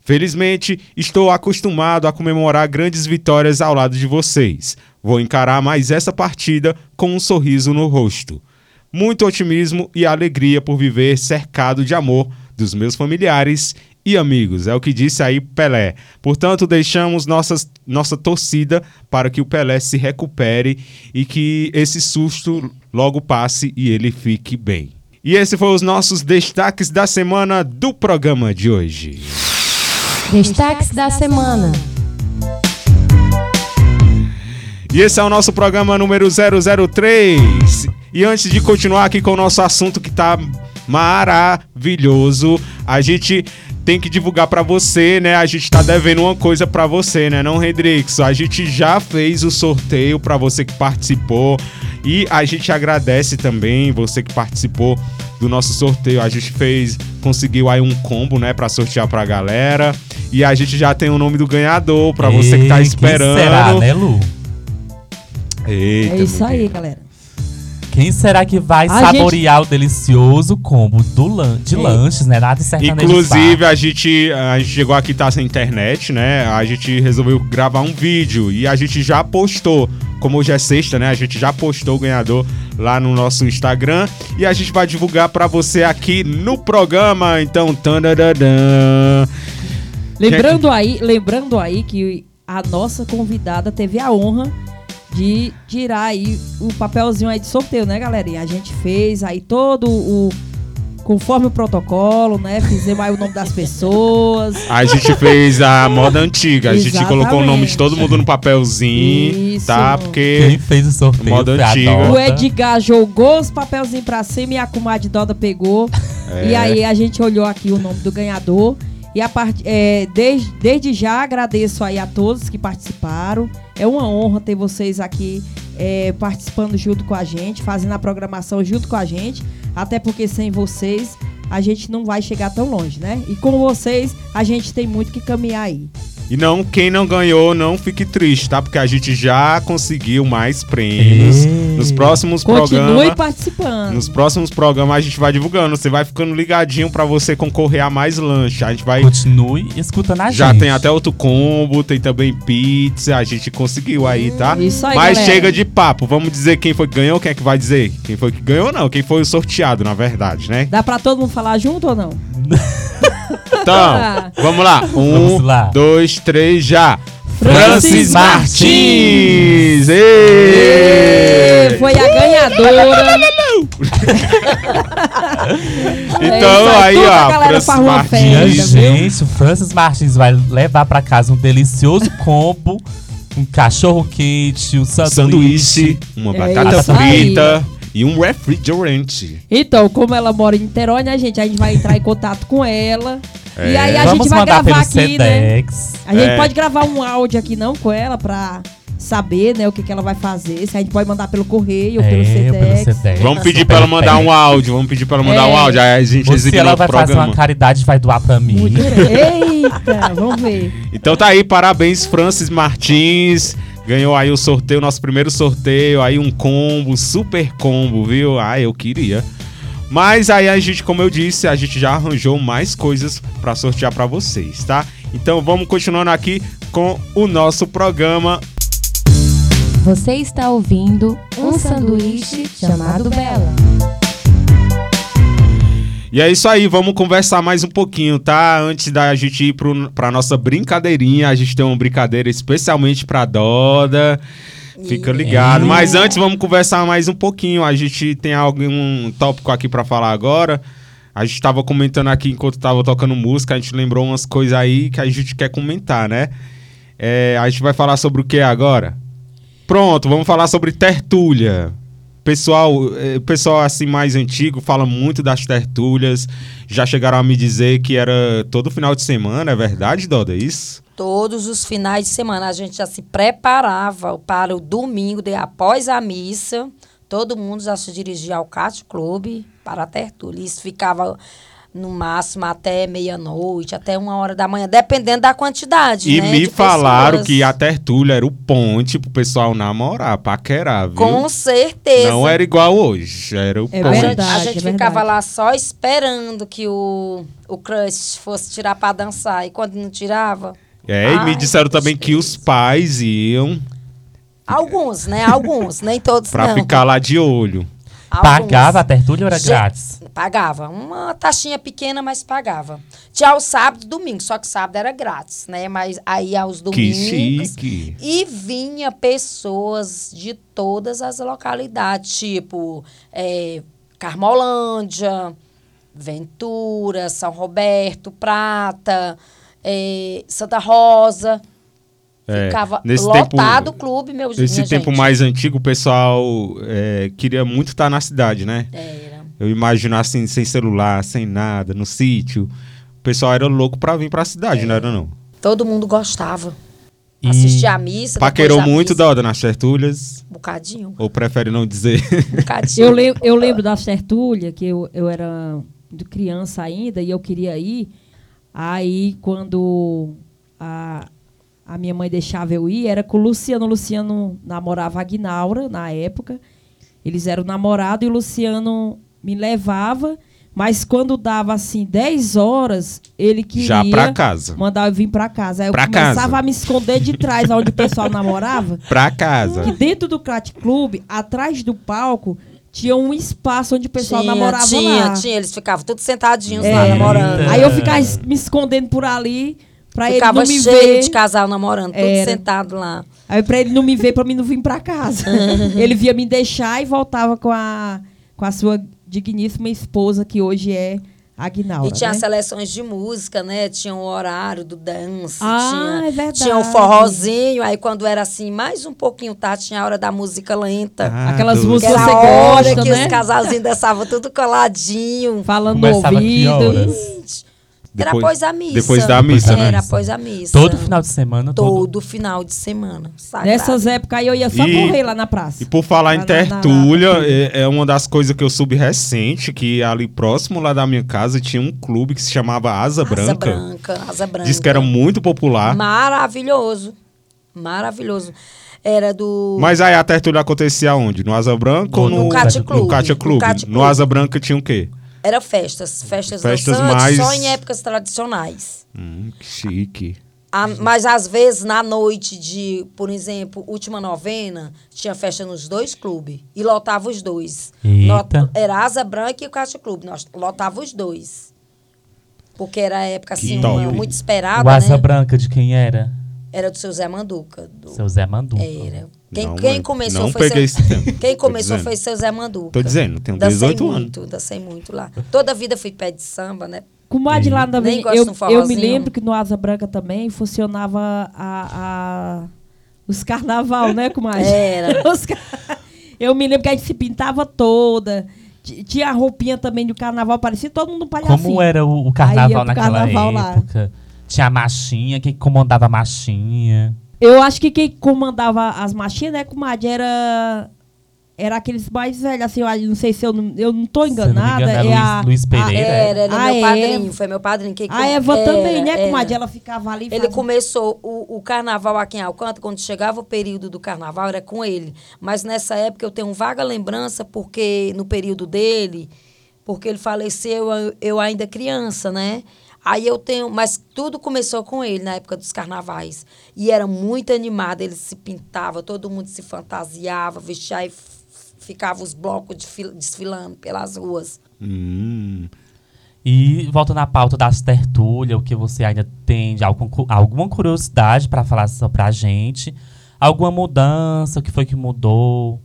Felizmente, estou acostumado a comemorar grandes vitórias ao lado de vocês. Vou encarar mais essa partida com um sorriso no rosto. Muito otimismo e alegria por viver cercado de amor dos meus familiares e amigos. É o que disse aí Pelé. Portanto, deixamos nossas, nossa torcida para que o Pelé se recupere e que esse susto logo passe e ele fique bem. E esse foi os nossos destaques da semana do programa de hoje. Destaques da semana. E esse é o nosso programa número 003. E antes de continuar aqui com o nosso assunto que tá maravilhoso, a gente tem que divulgar para você, né? A gente tá devendo uma coisa para você, né, não, Redrix? A gente já fez o sorteio para você que participou e a gente agradece também você que participou do nosso sorteio. A gente fez, conseguiu aí um combo, né, para sortear pra galera. E a gente já tem o nome do ganhador para você que tá esperando. Será, né, Lu? Eita, É isso aí, galera. Quem será que vai A saborear o delicioso combo do lan de É. lanches, né? Nada sertanejo Inclusive, a gente, a gente chegou aqui, tá sem internet, né? A gente resolveu gravar um vídeo e a gente já postou. Como hoje é sexta, né? A gente já postou o ganhador lá no nosso Instagram e a gente vai divulgar pra você aqui no programa. Então, tanadadã. Lembrando aí, lembrando aí que a nossa convidada teve a honra de tirar aí o papelzinho aí de sorteio, né, galera? E a gente fez aí todo o conforme o protocolo, né? Fizemos aí o nome das pessoas. A gente fez a moda antiga. A gente Exatamente. colocou o nome de todo mundo no papelzinho, Isso. tá? Quem Porque fez o sorteio Moda antiga. O Edgar jogou os papelzinhos pra cima e a comadre Doda pegou. É. E aí a gente olhou aqui o nome do ganhador. E a part... é, desde, desde já agradeço aí a todos que participaram. É uma honra ter vocês aqui é, participando junto com a gente, fazendo a programação junto com a gente. Até porque sem vocês a gente não vai chegar tão longe, né? E com vocês a gente tem muito que caminhar aí. E não, quem não ganhou, não fique triste, tá? Porque a gente já conseguiu mais prêmios. Ei. Nos próximos Continue programas. participando. Nos próximos programas a gente vai divulgando. Você vai ficando ligadinho pra você concorrer a mais lanche. A gente vai. Continue escutando a Já gente. tem até outro combo, tem também pizza. A gente conseguiu aí, tá? Isso aí, Mas galera. chega de papo. Vamos dizer quem foi que ganhou, quem é que vai dizer? Quem foi que ganhou, não. Quem foi o sorteado, na verdade, né? Dá pra todo mundo falar junto ou não? Então, vamos lá. Um, Vamos lá. dois, três, já. Francis Martins! Ê! Foi a ganhadora. Então isso aí, aí, toda a ó, galera Francis aí, Martins. festa. gente, o Francis Martins vai levar pra casa um delicioso combo, um cachorro quente, um sanduíche. sanduíche, uma É batata isso aí. frita e um refrigerante. Então, como ela mora em Niterói, né, gente? A gente vai entrar em contato com ela. E É. aí a Vamos gente vai gravar pelo aqui, né? Sedex. A gente É. pode gravar um áudio aqui não com ela pra saber, né, o que, que ela vai fazer. Se a gente pode mandar pelo correio ou pelo É, pelo Sedex. Sedex. Vamos pedir Super pra ela mandar um áudio, vamos pedir pra ela mandar É. um áudio. Aí a gente Ou se exige ela vai fazer programa. uma caridade, vai doar pra mim. Muito Eita, vamos ver. Então tá aí, parabéns Francis Martins. Ganhou aí o sorteio, nosso primeiro sorteio, aí um combo, super combo, viu? Ah, eu queria. Mas aí a gente, como eu disse, a gente já arranjou mais coisas pra sortear pra vocês, tá? Então vamos continuando aqui com o nosso programa. Você está ouvindo um sanduíche chamado Bela. E é isso aí, vamos conversar mais um pouquinho, tá? Antes da gente ir pro, pra nossa brincadeirinha, a gente tem uma brincadeira especialmente pra Doda. Fica ligado. Mas antes, vamos conversar mais um pouquinho. A gente tem algum tópico aqui pra falar agora. A gente tava comentando aqui enquanto tava tocando música, a gente lembrou umas coisas aí que a gente quer comentar, né? É, a gente vai falar sobre o que agora? Pronto, vamos falar sobre tertúlia. Pessoal, eh, pessoal assim mais antigo fala muito das tertúlias. Já chegaram a me dizer que era todo final de semana, é verdade, Doda? Isso? Todos os finais de semana a gente já se preparava para o domingo, de, após a missa. Todo mundo já se dirigia ao Cate Clube para a tertúlia. Isso ficava no máximo até meia-noite, até uma hora da manhã, dependendo da quantidade. E né, me de falaram pessoas. que a tertúlia era o ponte pro pessoal namorar, paquerar, viu? Com certeza. Não era igual hoje, era o É A ponte. gente, verdade, a é gente verdade. ficava lá só esperando que o, o crush fosse tirar para dançar. E quando não tirava, É, e me disseram também que os pais iam alguns, né? Alguns, nem todos pra não. ficar lá de olho. Alguns. Pagava a tertúlia ou era grátis? Pagava. Uma taxinha pequena, mas pagava. Tinha o sábado e domingo, só que sábado era grátis, né? Mas aí aos Que domingos. chique. E vinha pessoas de todas as localidades, tipo, é, Carmolândia, Ventura, São Roberto, Prata, eh, Santa Rosa. É, Ficava nesse lotado o tempo, clube, meu Nesse tempo gente. mais antigo, o pessoal é, queria muito estar na cidade, né? Era. Eu imagino assim, sem celular, sem nada, no sítio. O pessoal era louco pra vir pra cidade, não era não? Todo mundo gostava. E- Assistir a missa. Paquerou da muito, missa, Doda, nas tertúlias? Um bocadinho. Ou prefere não dizer? Um bocadinho. Eu, lem eu lembro da Sertúlia, que eu, eu era de criança ainda e eu queria ir. Aí, quando a, a minha mãe deixava eu ir, era com o Luciano. O Luciano namorava a Guinaura na época. Eles eram namorados e o Luciano me levava. Mas quando dava assim 10 horas, ele queria Já pra casa. mandar eu vir pra casa. Aí eu Pra começava casa. a me esconder de trás, onde o pessoal namorava. Pra casa. Que dentro do Crat Club, atrás do palco, tinha um espaço onde o pessoal tinha, namorava tinha, lá. tinha. Eles ficavam todos sentadinhos É. lá namorando. Aí eu ficava me escondendo por ali, pra Ficava ele não me cheio ver. de casal namorando, Era. sentado lá. Aí pra ele não me ver, pra mim não vir pra casa. ele via me deixar e voltava com a, com a sua digníssima esposa, que hoje é a Guinaura. E tinha né? seleções de música, né? Tinha o horário do dance. Ah, tinha, é verdade. Tinha o forrozinho. Aí quando era assim, mais um pouquinho tarde, tinha a hora da música lenta. Ah, Aquelas que músicas era você hora gosta, que né? os casalzinhos dançavam tudo coladinho. Falando Começava no que ouvido. Horas? Era Depois- após a missa. depois da missa, né? Era após a missa. Todo final de semana, todo. Todo final de semana. Sagrado. Nessas épocas aí eu ia só E- correr lá na praça. E por falar em Lá na- na- tertúlia, é, é uma das coisas que eu soube recente, que ali próximo lá da minha casa tinha um clube que se chamava Asa Asa Branca. branca. Asa branca. Diz que era muito popular. Maravilhoso. Maravilhoso. Era do. Mas aí a tertúlia acontecia onde? No Asa Branca ou No no, no Cátia Clube. no Cátia Clube? No Cátia No Clube. Asa Branca tinha o quê? Era festas. Festas, Festas dançantes mais- só em épocas tradicionais. Hum, que chique. A- mas às vezes na noite de, por exemplo, última novena, tinha festa nos dois clubes. E lotava os dois. Eita. Era Asa Branca e o Caixa Clube. Nós lotava os dois. Porque era a época Que assim, top. uma- muito esperada, o Asa né? Branca de quem era? Era do seu Zé Manduca. do- Seu Zé Manduca. Era. Quem, Não, quem começou não foi peguei seu, esse tempo. Quem começou foi seu Zé Manduca. Tô dizendo, tenho dancei 18 anos. muito, dancei muito lá. Toda a vida fui pé de samba, né? Comadre lá também, eu, eu me lembro que no Asa Branca também funcionava a, a- os carnaval, né, comadre? Era. Eu me lembro que a gente se pintava toda. Tinha a roupinha também do carnaval, parecia todo mundo palhacinho. Como era o, o carnaval naquela carnaval lá. época? Tinha a machinha, quem comandava a machinha? Eu acho que quem comandava as machinhas, né, comadre, era... Era aqueles mais velhos, assim, eu não sei se eu não, eu não tô não enganada. engano, era é Luiz- a, Luiz Pereira. a- Era, era A meu Eva- padrinho, foi meu padrinho. Quem A Eva também, era, né, era. comadre? Ela ficava ali Ele fazendo- começou o, o carnaval aqui em Alcântara, quando chegava o período do carnaval, era com ele. Mas nessa época eu tenho vaga lembrança, porque no período dele, porque ele faleceu, eu, eu ainda criança, né? Aí eu tenho, mas tudo começou com ele na época dos carnavais. E era muito animado, ele se pintava, todo mundo se fantasiava, vestia e ficava os blocos desfil- desfilando pelas ruas. Hum. E voltando à pauta das tertúlias, o que você ainda tem de algum alguma curiosidade para falar só pra gente? Alguma mudança? O que foi que mudou?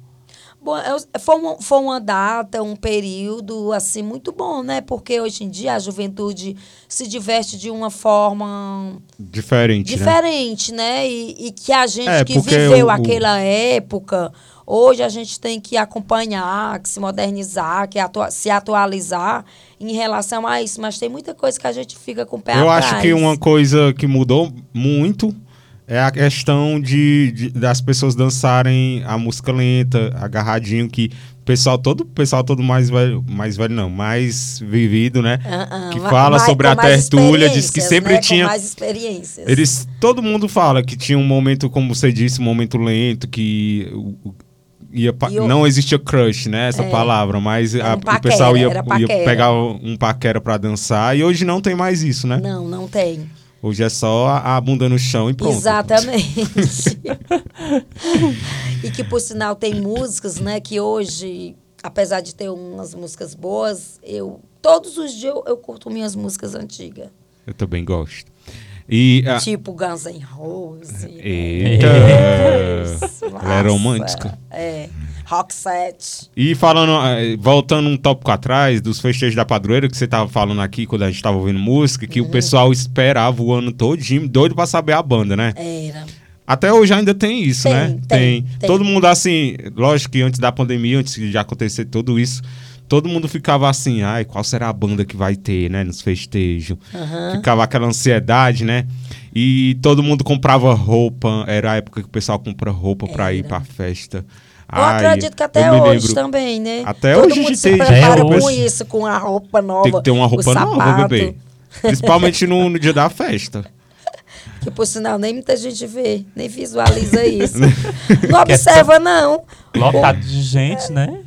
Bom, foi, uma, foi uma data, um período, assim, muito bom, né? Porque hoje em dia a juventude se diverte de uma forma Diferente, né? diferente, né? E, e que a gente É, que viveu o- o- aquela época, hoje a gente tem que acompanhar, que se modernizar, que atua- se atualizar em relação a isso. Mas tem muita coisa que a gente fica com o pé Eu atrás. acho que uma coisa que mudou muito é a questão de, de- das pessoas dançarem a música lenta, agarradinho, que o pessoal todo, o pessoal todo mais velho, mais velho não, mais vivido, né? Ah, ah, que fala mais- sobre a tertúlia, diz que sempre né? tinha Com mais experiências. Eles, todo mundo fala que tinha um momento, como você disse, um momento lento, que ia pa- E o- não existia crush, né? Essa É. palavra, mas a- um o paquera, pessoal ia, ia paquera. pegar um paquera pra dançar e hoje não tem mais isso, né? Não, não tem. Hoje é só a, bunda no chão e pronto. Exatamente. e que, por sinal, tem músicas, né? Que hoje, apesar de ter umas músicas boas, eu... Todos os dias eu, eu curto minhas músicas antigas. Eu também gosto. E a- Tipo Guns N' Roses. Eita! Nossa, Ela é romântica. É. Rock set. E falando, eh, voltando um tópico atrás dos festejos da padroeira, que você tava falando aqui quando a gente tava ouvindo música, que o pessoal esperava o ano todinho, doido pra saber a banda, né? Era. Até hoje ainda tem isso, Tem, né? tem, tem. Todo mundo assim, lógico que antes da pandemia, antes de acontecer tudo isso, todo mundo ficava assim, ai, qual será a banda que vai ter, né, nos festejos? Ficava aquela ansiedade, né? E todo mundo comprava roupa, era a época que o pessoal compra roupa pra ir Era. pra festa. Eu Ai, acredito que até hoje lembro- também, né? Até Todo hoje mundo se ter- prepara com hoje. isso, com a roupa nova. Tem que ter uma roupa nova, bebê. Principalmente no, no dia da festa. Que por sinal nem muita gente vê, nem visualiza isso. não observa, não. Lotado de gente, né?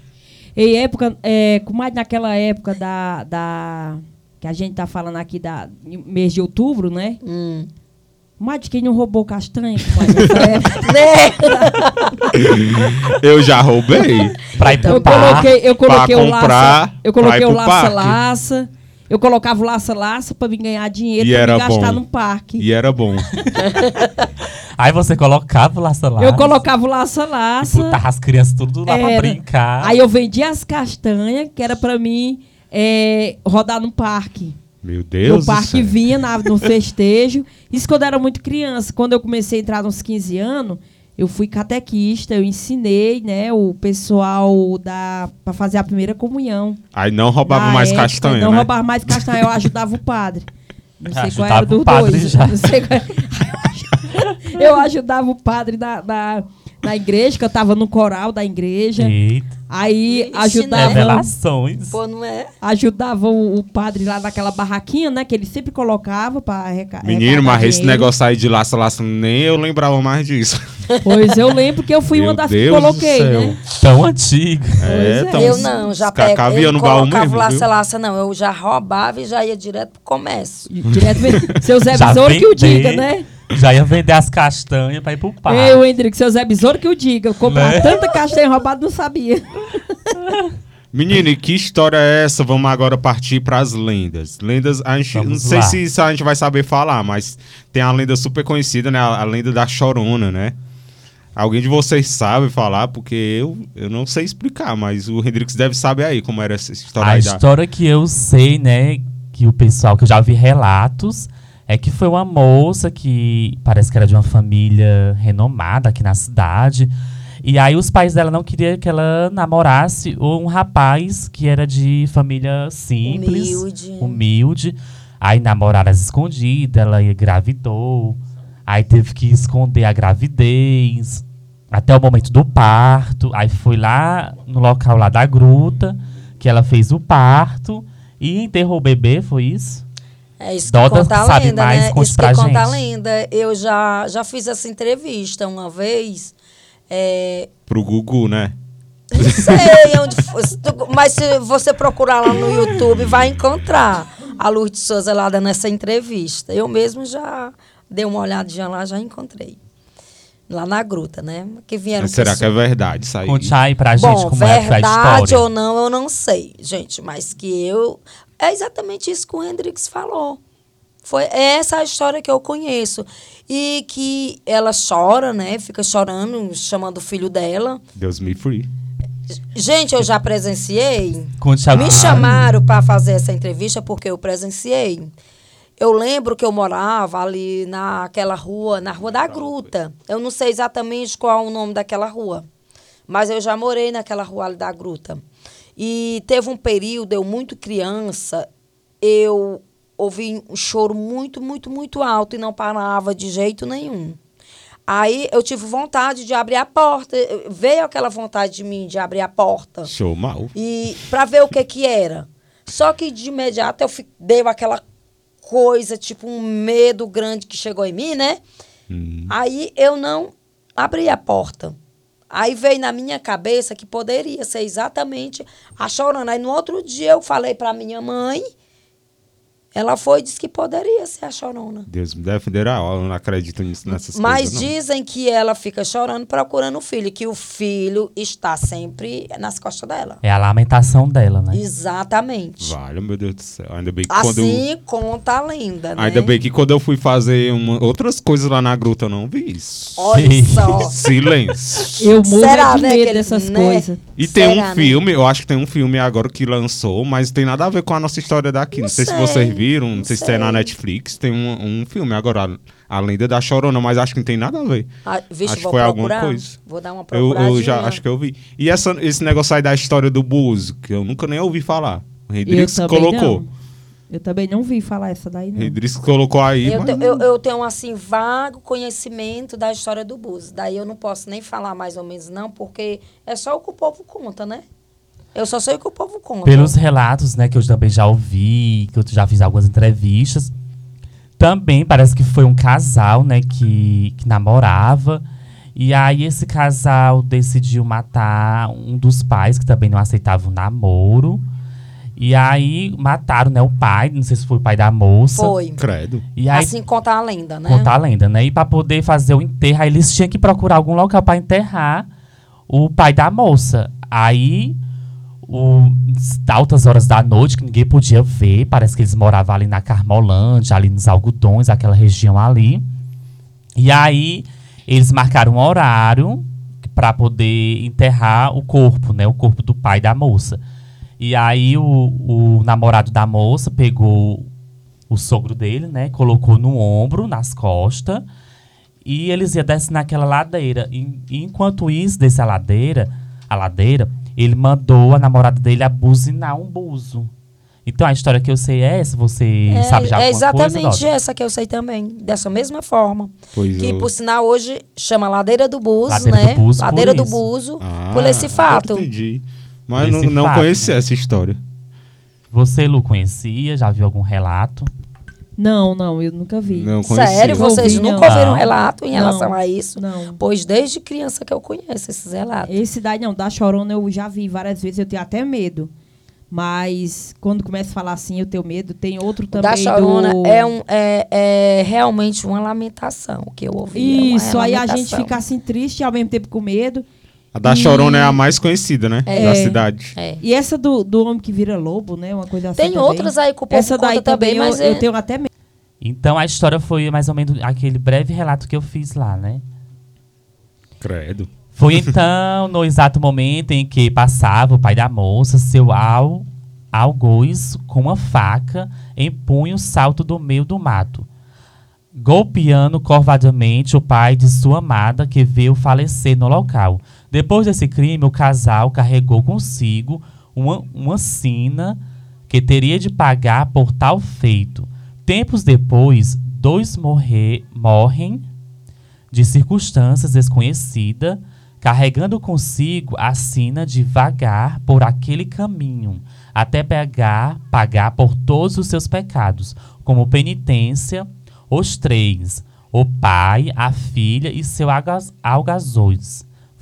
Em época, é, com mais naquela época da, da. Que a gente tá falando aqui da mês de outubro, né? Hum. Mais de quem não roubou castanha. Né? Eu já roubei. Pra ir pro Eu bar. coloquei, eu coloquei pra o laça. comprar, Eu pra coloquei o parque. laça-laça. Eu colocava o laça-laça pra me ganhar dinheiro E pra era gastar bom. no parque. E era bom. Aí você colocava o laça lá. Eu colocava o laça-laça. Botava as crianças tudo lá pra Era. brincar. Aí eu vendia as castanhas, que era pra mim é, rodar no parque. Meu Deus no parque vinha na- no festejo. Isso quando eu era muito criança. Quando eu comecei a entrar nos 15 anos, eu fui catequista, eu ensinei, né, o pessoal da para fazer a primeira comunhão. Aí não roubava Na mais época, castanha, Não né? roubava mais castanha, eu ajudava o padre. Não sei qual era o dos padre dois. já. Não sei qual- Eu ajudava o padre da, da, da igreja, que eu tava no coral da igreja. Eita. Aí Vixe, ajudava, né? Revelações. Pô, não é? ajudava o, o padre lá naquela barraquinha, né? Que ele sempre colocava pra arreca- Menino, mas esse negócio aí de laça-laça, nem eu lembrava mais disso. Pois eu lembro que eu fui Meu uma das Deus que do coloquei, céu. né? Tão antigo. É, é. então, eu não, já cabia Eu no baú colocava mesmo, laça, viu? laça, não. Eu já roubava e já ia direto pro comércio. Direto mesmo. Seu Zé Besouro que o diga, né? Já ia vender as castanhas pra ir pro parque. Eu, Hendrick, seu Zé Besouro que o diga. Eu comprava Né? tanta castanha roubada, não sabia. Menino, e que história é essa? Vamos agora partir pras lendas. Lendas, a gente, Vamos não sei lá. se isso a gente vai saber falar, mas tem a lenda super conhecida, né? A, a lenda da Chorona, né? Alguém de vocês sabe falar, porque eu, eu não sei explicar, mas o Hendrix deve saber aí como era essa história A aí da... história que eu sei, né, que o pessoal, que eu já vi relatos, é que foi uma moça que parece que era de uma família renomada aqui na cidade. E aí os pais dela não queriam que ela namorasse um rapaz que era de família simples, Humilde. humilde. Aí namoraram às escondidas, ela engravidou. Aí teve que esconder a gravidez até o momento do parto. Aí foi lá no local lá da gruta que ela fez o parto e enterrou o bebê, foi isso? É isso que Doda conta a sabe lenda, mais, né? conte Isso pra que conta a gente. lenda. Eu já, já fiz essa entrevista uma vez. É, Pro Gugu, né? não sei onde mas se você procurar lá no YouTube, vai encontrar a Lourdes Souza lá dando essa entrevista. Eu mesmo já dei uma olhadinha lá, já encontrei. Lá na gruta, né? Que vieram Mas será que é verdade isso aí? Conte aí pra gente Bom, como é que foi a verdade história. ou não, eu não sei, gente. Mas que eu. É exatamente isso que o Hendrix falou. Foi é essa a história que eu conheço. E que ela chora, né? Fica chorando, chamando o filho dela. Deus me free. Gente, eu já presenciei. Me chamaram para fazer essa entrevista porque eu presenciei. Eu lembro que eu morava ali naquela rua, na Rua da Gruta. Eu não sei exatamente qual é o nome daquela rua, mas eu já morei naquela rua ali da Gruta. E teve um período, eu muito criança, eu ouvi um choro muito, muito, muito alto e não parava de jeito nenhum. Aí eu tive vontade de abrir a porta. Veio aquela vontade de mim de abrir a porta Show mal. e para ver o que que era. Só que de imediato eu deu aquela coisa, tipo um medo grande que chegou em mim, né? Hum. Aí eu não abri a porta. Aí veio na minha cabeça que poderia ser exatamente a chorando. Aí no outro dia eu falei para minha mãe Ela foi e disse que poderia ser a chorona. Deus me defenderá, eu não acredito nisso, nessas Mas coisas. dizem que ela fica chorando procurando o filho, que o filho está sempre nas costas dela. É a lamentação dela, né? Exatamente. Vale, meu Deus do céu. Ainda bem que quando. Assim conta a lenda, né? Ainda bem que quando eu fui fazer uma- outras coisas lá na gruta, eu não vi isso. Olha só. Silêncio. Eu morro Será, de né, medo dessas né? coisas. E tem Será, um né? filme, eu acho que tem um filme agora que lançou, mas tem nada a ver com a nossa história daqui. Não, Não sei, se sei, vocês viram, não, não sei, se tem na. Netflix, tem um, um filme agora, a, a Lenda da Chorona, mas acho que não tem nada a ver. Ah, vixe, Acho que foi alguma procurar. coisa. Vou dar uma Eu, procuradinha. eu já acho que eu vi. E essa, esse negócio aí da história do Buzo, que eu nunca nem ouvi falar. O Redrix também colocou. não. Eu também não vi falar essa daí, não. Redrix colocou aí. Eu, mas te- eu, eu tenho, assim, vago conhecimento da história do Buzo. Daí eu não posso nem falar mais ou menos, não, porque é só o que o povo conta, né? Eu só sei o que o povo conta. Pelos relatos, né, que eu também já ouvi, que eu já fiz algumas entrevistas, também parece que foi um casal, né, que, que namorava. E aí esse casal decidiu matar um dos pais, que também não aceitava o namoro. E aí mataram, né, o pai, não sei se foi o pai da moça. Foi. Credo. E aí Assim conta a lenda, né? contar a lenda, né? E para poder fazer o enterro, aí eles tinham que procurar algum local para enterrar o pai da moça. Aí, o, altas horas da noite, que ninguém podia ver, parece que eles moravam ali na Carmolândia, ali nos algodões, aquela região ali. E aí, eles marcaram um horário para poder enterrar o corpo, né? O corpo do pai da moça. E aí, o, o namorado da moça pegou o sogro dele, né? Colocou no ombro, nas costas. E eles iam descer naquela ladeira. E, enquanto isso, descer a ladeira, a ladeira, ele mandou a namorada dele abuzinar um buzo. Então a história que eu sei é essa, você É, sabe já é alguma exatamente coisa? Essa que eu sei também, dessa mesma forma. Pois Que, eu- por sinal, hoje chama Ladeira do Buzo, Ladeira né? do Buzo, por Ladeira do. Buzo, Ah, por esse fato. Entendi. Mas não, não fato, conhecia né? essa história. Você, Lu, conhecia? Já viu algum relato? Não, não, eu nunca vi. Não conhecia. Sério, vocês Ouvi, nunca não. ouviram relato em relação Não. a isso? Não. Pois desde criança que eu conheço esses relatos. Esse daí não, da Chorona eu já vi várias vezes, eu tenho até medo. Mas quando começa a falar assim, eu tenho medo. Tem outro também da Chorona do... é, um, é, é realmente uma lamentação que eu ouvi. é uma Isso, aí a gente fica assim triste e ao mesmo tempo com medo. A da E- Chorona é a mais conhecida, né? É. Da cidade. É. E essa do, do homem que vira lobo, né? Uma coisa assim Tem também. outras aí que o Essa daí também, também, eu, mas é- eu tenho até medo. Então a história foi mais ou menos aquele breve relato que eu fiz lá, né? Credo. Foi então no exato momento em que passava o pai da moça, seu al, algoz, com uma faca, em punho salto do meio do mato, golpeando corvadamente o pai de sua amada que veio falecer no local. Depois desse crime, o casal carregou consigo uma, uma sina que teria de pagar por tal feito. Tempos depois, dois morrer, morrem de circunstâncias desconhecidas, carregando consigo a sina de vagar por aquele caminho, até pegar, pagar por todos os seus pecados, como penitência, os três, o pai, a filha e seu algaz-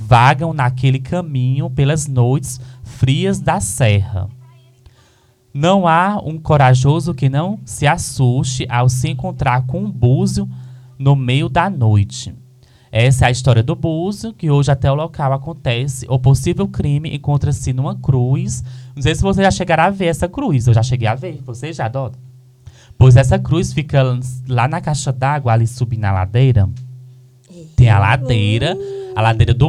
vagam naquele caminho pelas noites frias da serra. Não há um corajoso que não se assuste ao se encontrar com um búzio no meio da noite. Essa é a história do búzio, que hoje até o local acontece. O possível crime encontra-se numa cruz. Não sei se vocês já chegaram a ver essa cruz. Eu já cheguei a ver. Vocês já, Dota? Pois essa cruz fica lá na caixa d'água, ali subindo na ladeira. Tem a ladeira, a ladeira do.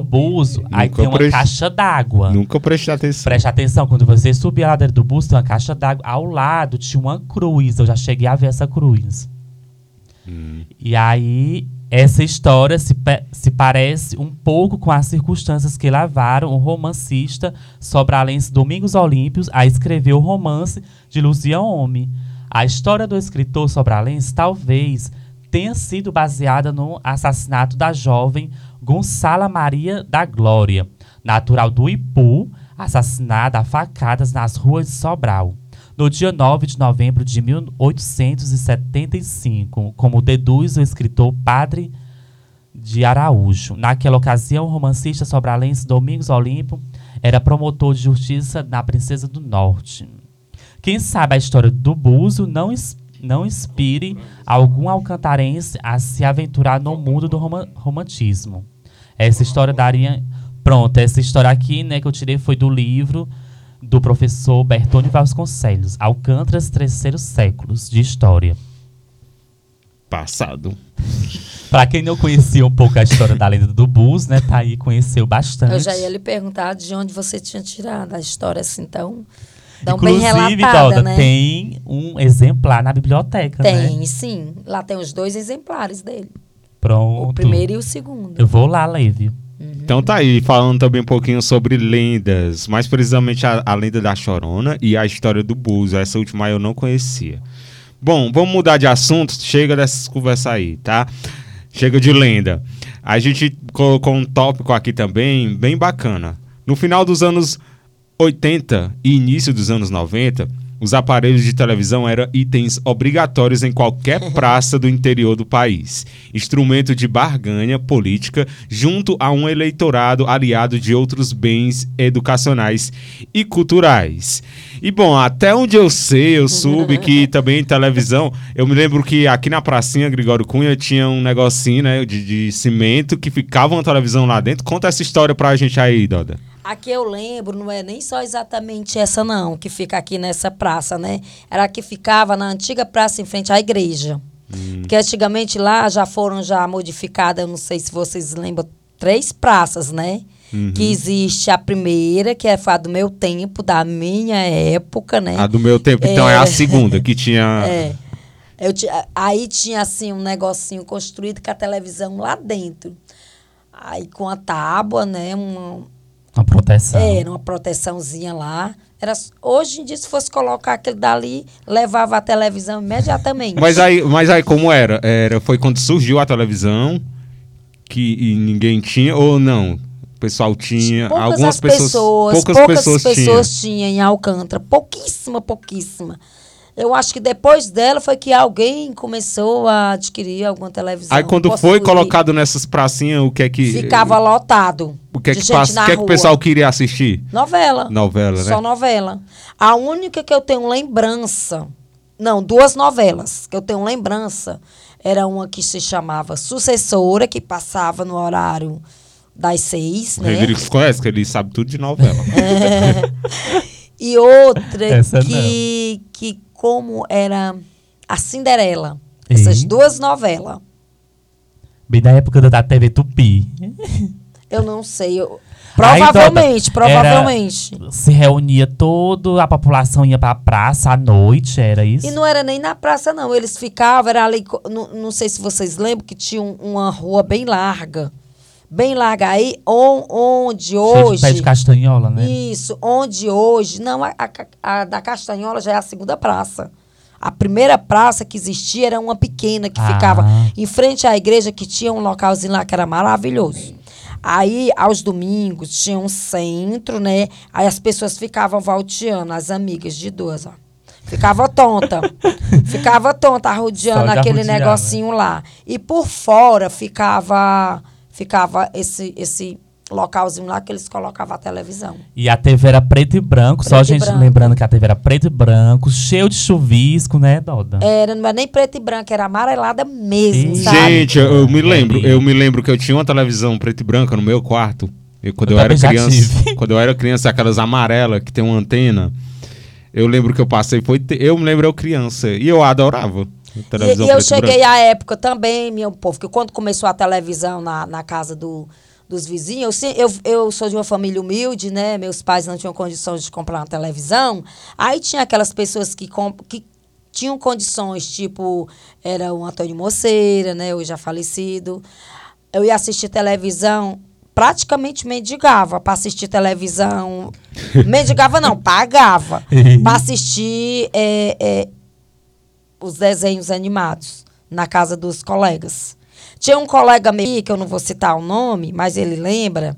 Aí Nunca tem uma prestei- caixa d'água. Nunca prestei atenção. Preste atenção, quando você subir a ladeira do búzio, tem uma caixa d'água. Ao lado tinha uma cruz. Eu já cheguei a ver essa cruz. E aí, essa história se, se parece um pouco com as circunstâncias que levaram o romancista sobralense Domingos Olímpios a escrever o romance de Luzia Homem. A história do escritor sobralense talvez tenha sido baseada no assassinato da jovem Gonçala Maria da Glória, natural do Ipu, assassinada a facadas nas ruas de Sobral no dia 9 de novembro de 1875, como deduz o escritor Padre de Araújo. Naquela ocasião, o romancista sobralense Domingos Olimpo era promotor de justiça na Princesa do Norte. Quem sabe a história do Búzio não, es- não inspire algum alcantarense a se aventurar no mundo do roma- romantismo. Essa história daria. Pronto, essa história aqui, né, que eu tirei foi do livro do professor Bertone Vasconcelos, Alcântaras Terceiros Séculos de História. Passado. Pra quem não conhecia um pouco a história da lenda do Bus, né, tá aí, conheceu bastante. Eu já ia lhe perguntar de onde você tinha tirado a história assim tão, tão bem Inclusive, relatada, Doda, né? tem um exemplar na biblioteca, né? Tem, sim. Lá tem os dois exemplares dele. Pronto. O primeiro e o segundo. Eu vou lá, Levi. Então tá aí, falando também um pouquinho sobre lendas, mais precisamente a, a lenda da Chorona e a história do Buzo. Essa última eu não conhecia. Bom, vamos mudar de assunto, chega dessas conversas aí, tá? Chega de lenda. A gente colocou um tópico aqui também, bem bacana. No final dos anos 80 e início dos anos 90, os aparelhos de televisão eram itens obrigatórios em qualquer praça do interior do país. Instrumento de barganha política junto a um eleitorado aliado de outros bens educacionais e culturais. E bom, até onde eu sei, eu soube que também em televisão, eu me lembro que aqui na pracinha Gregório Cunha tinha um negocinho, né, de, de cimento que ficava uma televisão lá dentro. Conta essa história pra gente aí, Doda. Aqui eu lembro, não é nem só exatamente essa não, que fica aqui nessa praça, né? Era a que ficava na antiga praça em frente à igreja. Porque antigamente lá já foram já modificadas, eu não sei se vocês lembram, três praças, né? Que existe a primeira, que é a do meu tempo, da minha época, né? A do meu tempo, então, é, É. a segunda, que tinha... É. Eu ti- aí tinha assim um negocinho construído com a televisão lá dentro. Aí com a tábua, né? Uma, Uma proteção. é, era uma proteçãozinha lá. Era, hoje em dia, se fosse colocar aquele dali, levava a televisão imediatamente. Mas aí, mas aí como era? era? Foi quando surgiu a televisão que e ninguém tinha ou não? O pessoal tinha, poucas algumas as pessoas, poucas, poucas pessoas, pessoas tinham em Alcântara, pouquíssima, pouquíssima. Eu acho que depois dela foi que alguém começou a adquirir alguma televisão. Aí quando foi colocado nessas pracinhas, o que é que ficava lotado. o que é de que gente passa, na o que é que o pessoal queria assistir? Novela. Novela, né? Só novela. A única que eu tenho lembrança, não, duas novelas que eu tenho lembrança, era uma que se chamava Sucessora, que passava no horário das seis, O né? Rodrigues conhece, que ele sabe tudo de novela. E outra Essa que, que como era a Cinderela. Essas duas novelas. Bem da época da TV Tupi. Eu não sei. eu- Aí, provavelmente, era- provavelmente. Se reunia toda a população, ia pra praça à noite, era isso? E não era nem na praça, não. Eles ficavam, era ali. Não, não sei se vocês lembram que tinha um- uma rua bem larga. Bem larga. Aí, on- onde Cheio hoje. pé de castanhola, né? Isso, onde hoje. Não, a, a- a da Castanhola já é a segunda praça. A primeira praça que existia era uma pequena que Ah. ficava em frente à igreja, que tinha um localzinho lá que era maravilhoso. Aí, aos domingos, tinha um centro, né? Aí as pessoas ficavam volteando, as amigas de duas, ó. Ficava tonta. ficava tonta, de aquele arrodear, negocinho lá. E por fora ficava ficava esse, esse localzinho lá que eles colocavam a televisão. E a TV era preto e branco, só a Preto gente branco. lembrando que a TV era preto e branco, cheio de chuvisco, né, Doda? Era, não era nem preto e branco, era amarelada mesmo, sabe? Gente, eu, eu me lembro, eu me lembro que eu tinha uma televisão preto e branca no meu quarto. E quando eu, Eu era criança, tive. quando eu era criança, aquelas amarelas que tem uma antena. Eu lembro que eu passei, foi eu me lembro eu criança e eu adorava. E, Televisão e eu cheguei branco. à época também, meu povo, que quando começou a televisão na, na casa do, dos vizinhos, eu, eu, eu sou de uma família humilde, né? Meus pais não tinham condições de comprar uma televisão. Aí tinha aquelas pessoas que, comp- que tinham condições, tipo, era o Antônio Moceira, né? Hoje já falecido. Eu ia assistir televisão, praticamente mendigava para assistir televisão. mendigava não, pagava. para assistir é, é, os desenhos animados na casa dos colegas. Tinha um colega meu, que eu não vou citar o nome, mas ele lembra.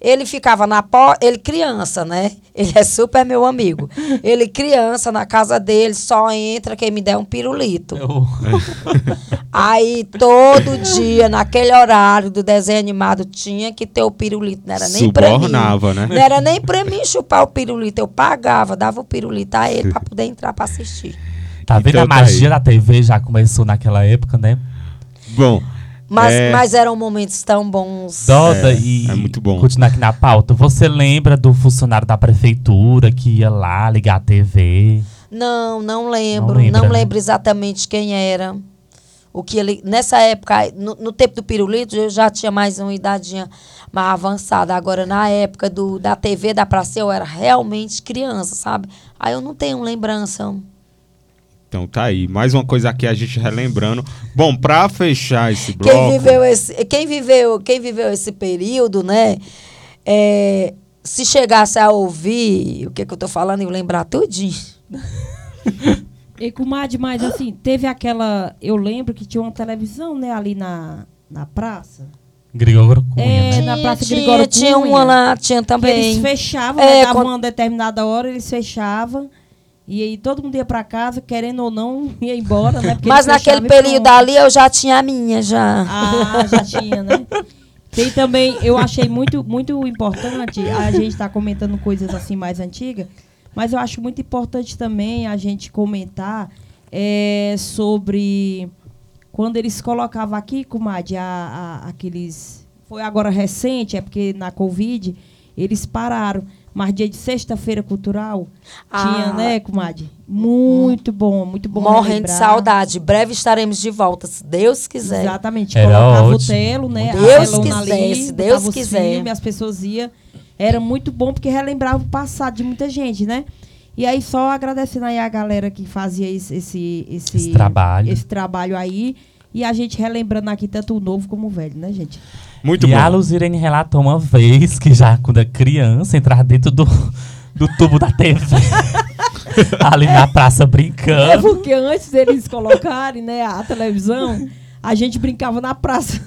Ele ficava na porta, ele criança, né? Ele é super meu amigo. Ele criança na casa dele, só entra quem me der um pirulito. Eu- Aí todo dia, naquele horário do desenho animado, tinha que ter o pirulito. Não era nem pra mim. Subornava, né? Não era nem pra mim chupar o pirulito. Eu pagava, dava o pirulito a ele pra poder entrar pra assistir. Tá vendo? Então a tá magia aí. da TV já começou naquela época, né? Bom, Mas, É. mas eram momentos tão bons. Doda É, e. é muito bom. Continuar aqui na pauta. Você lembra do funcionário da prefeitura que ia lá ligar a TV? Não, não lembro. Não Não, né? lembro exatamente quem era. O que ele. Nessa época, no, no tempo do pirulito, eu já tinha mais uma idadinha mais avançada. Agora, na época do, da TV da Praça, eu era realmente criança, sabe? Aí eu não tenho lembrança. Então tá aí. Mais uma coisa aqui a gente relembrando. Bom, pra fechar esse bloco. Quem viveu esse, quem viveu, quem viveu esse período, né? é, se chegasse a ouvir o que, que eu tô falando e lembrar tudinho. E comadre, mas assim, teve aquela. Eu lembro que tinha uma televisão, né, ali na, na praça. Grigório Cunha, É, né? na Praça tinha, tinha Cunha. uma lá, tinha Que eles também. fechavam, É, né, dava quando- uma determinada hora, eles fechavam. E aí todo mundo ia pra casa, querendo ou não, ia embora, né? porque Mas naquele período ali eu já tinha a minha, já. Ah, já tinha, né? Tem também, eu achei muito, muito importante, a gente tá comentando coisas assim mais antigas, mas eu acho muito importante também a gente comentar é, sobre quando eles colocavam aqui, comadre, a, a- aqueles. Foi agora recente, é porque na Covid eles pararam. Mas dia de sexta-feira cultural tinha, Ah. né, comadre? Muito bom, muito bom. Morrendo de saudade. Breve estaremos de volta, se Deus quiser. Exatamente. Era colocava ótimo. o telo, né? Deus quiser, ali, se Deus quiser. filmes, as pessoas iam. Era muito bom porque relembrava o passado de muita gente, né? E aí, só agradecendo aí a galera que fazia esse, esse, esse, Esse trabalho. esse trabalho aí. E a gente relembrando aqui tanto o novo como o velho, né, gente? Muito e bom. a Luzirene relatou uma vez que já quando é criança entrar dentro do, do tubo da TV. ali na praça É brincando. porque antes deles colocarem, né, a televisão, a gente brincava na praça,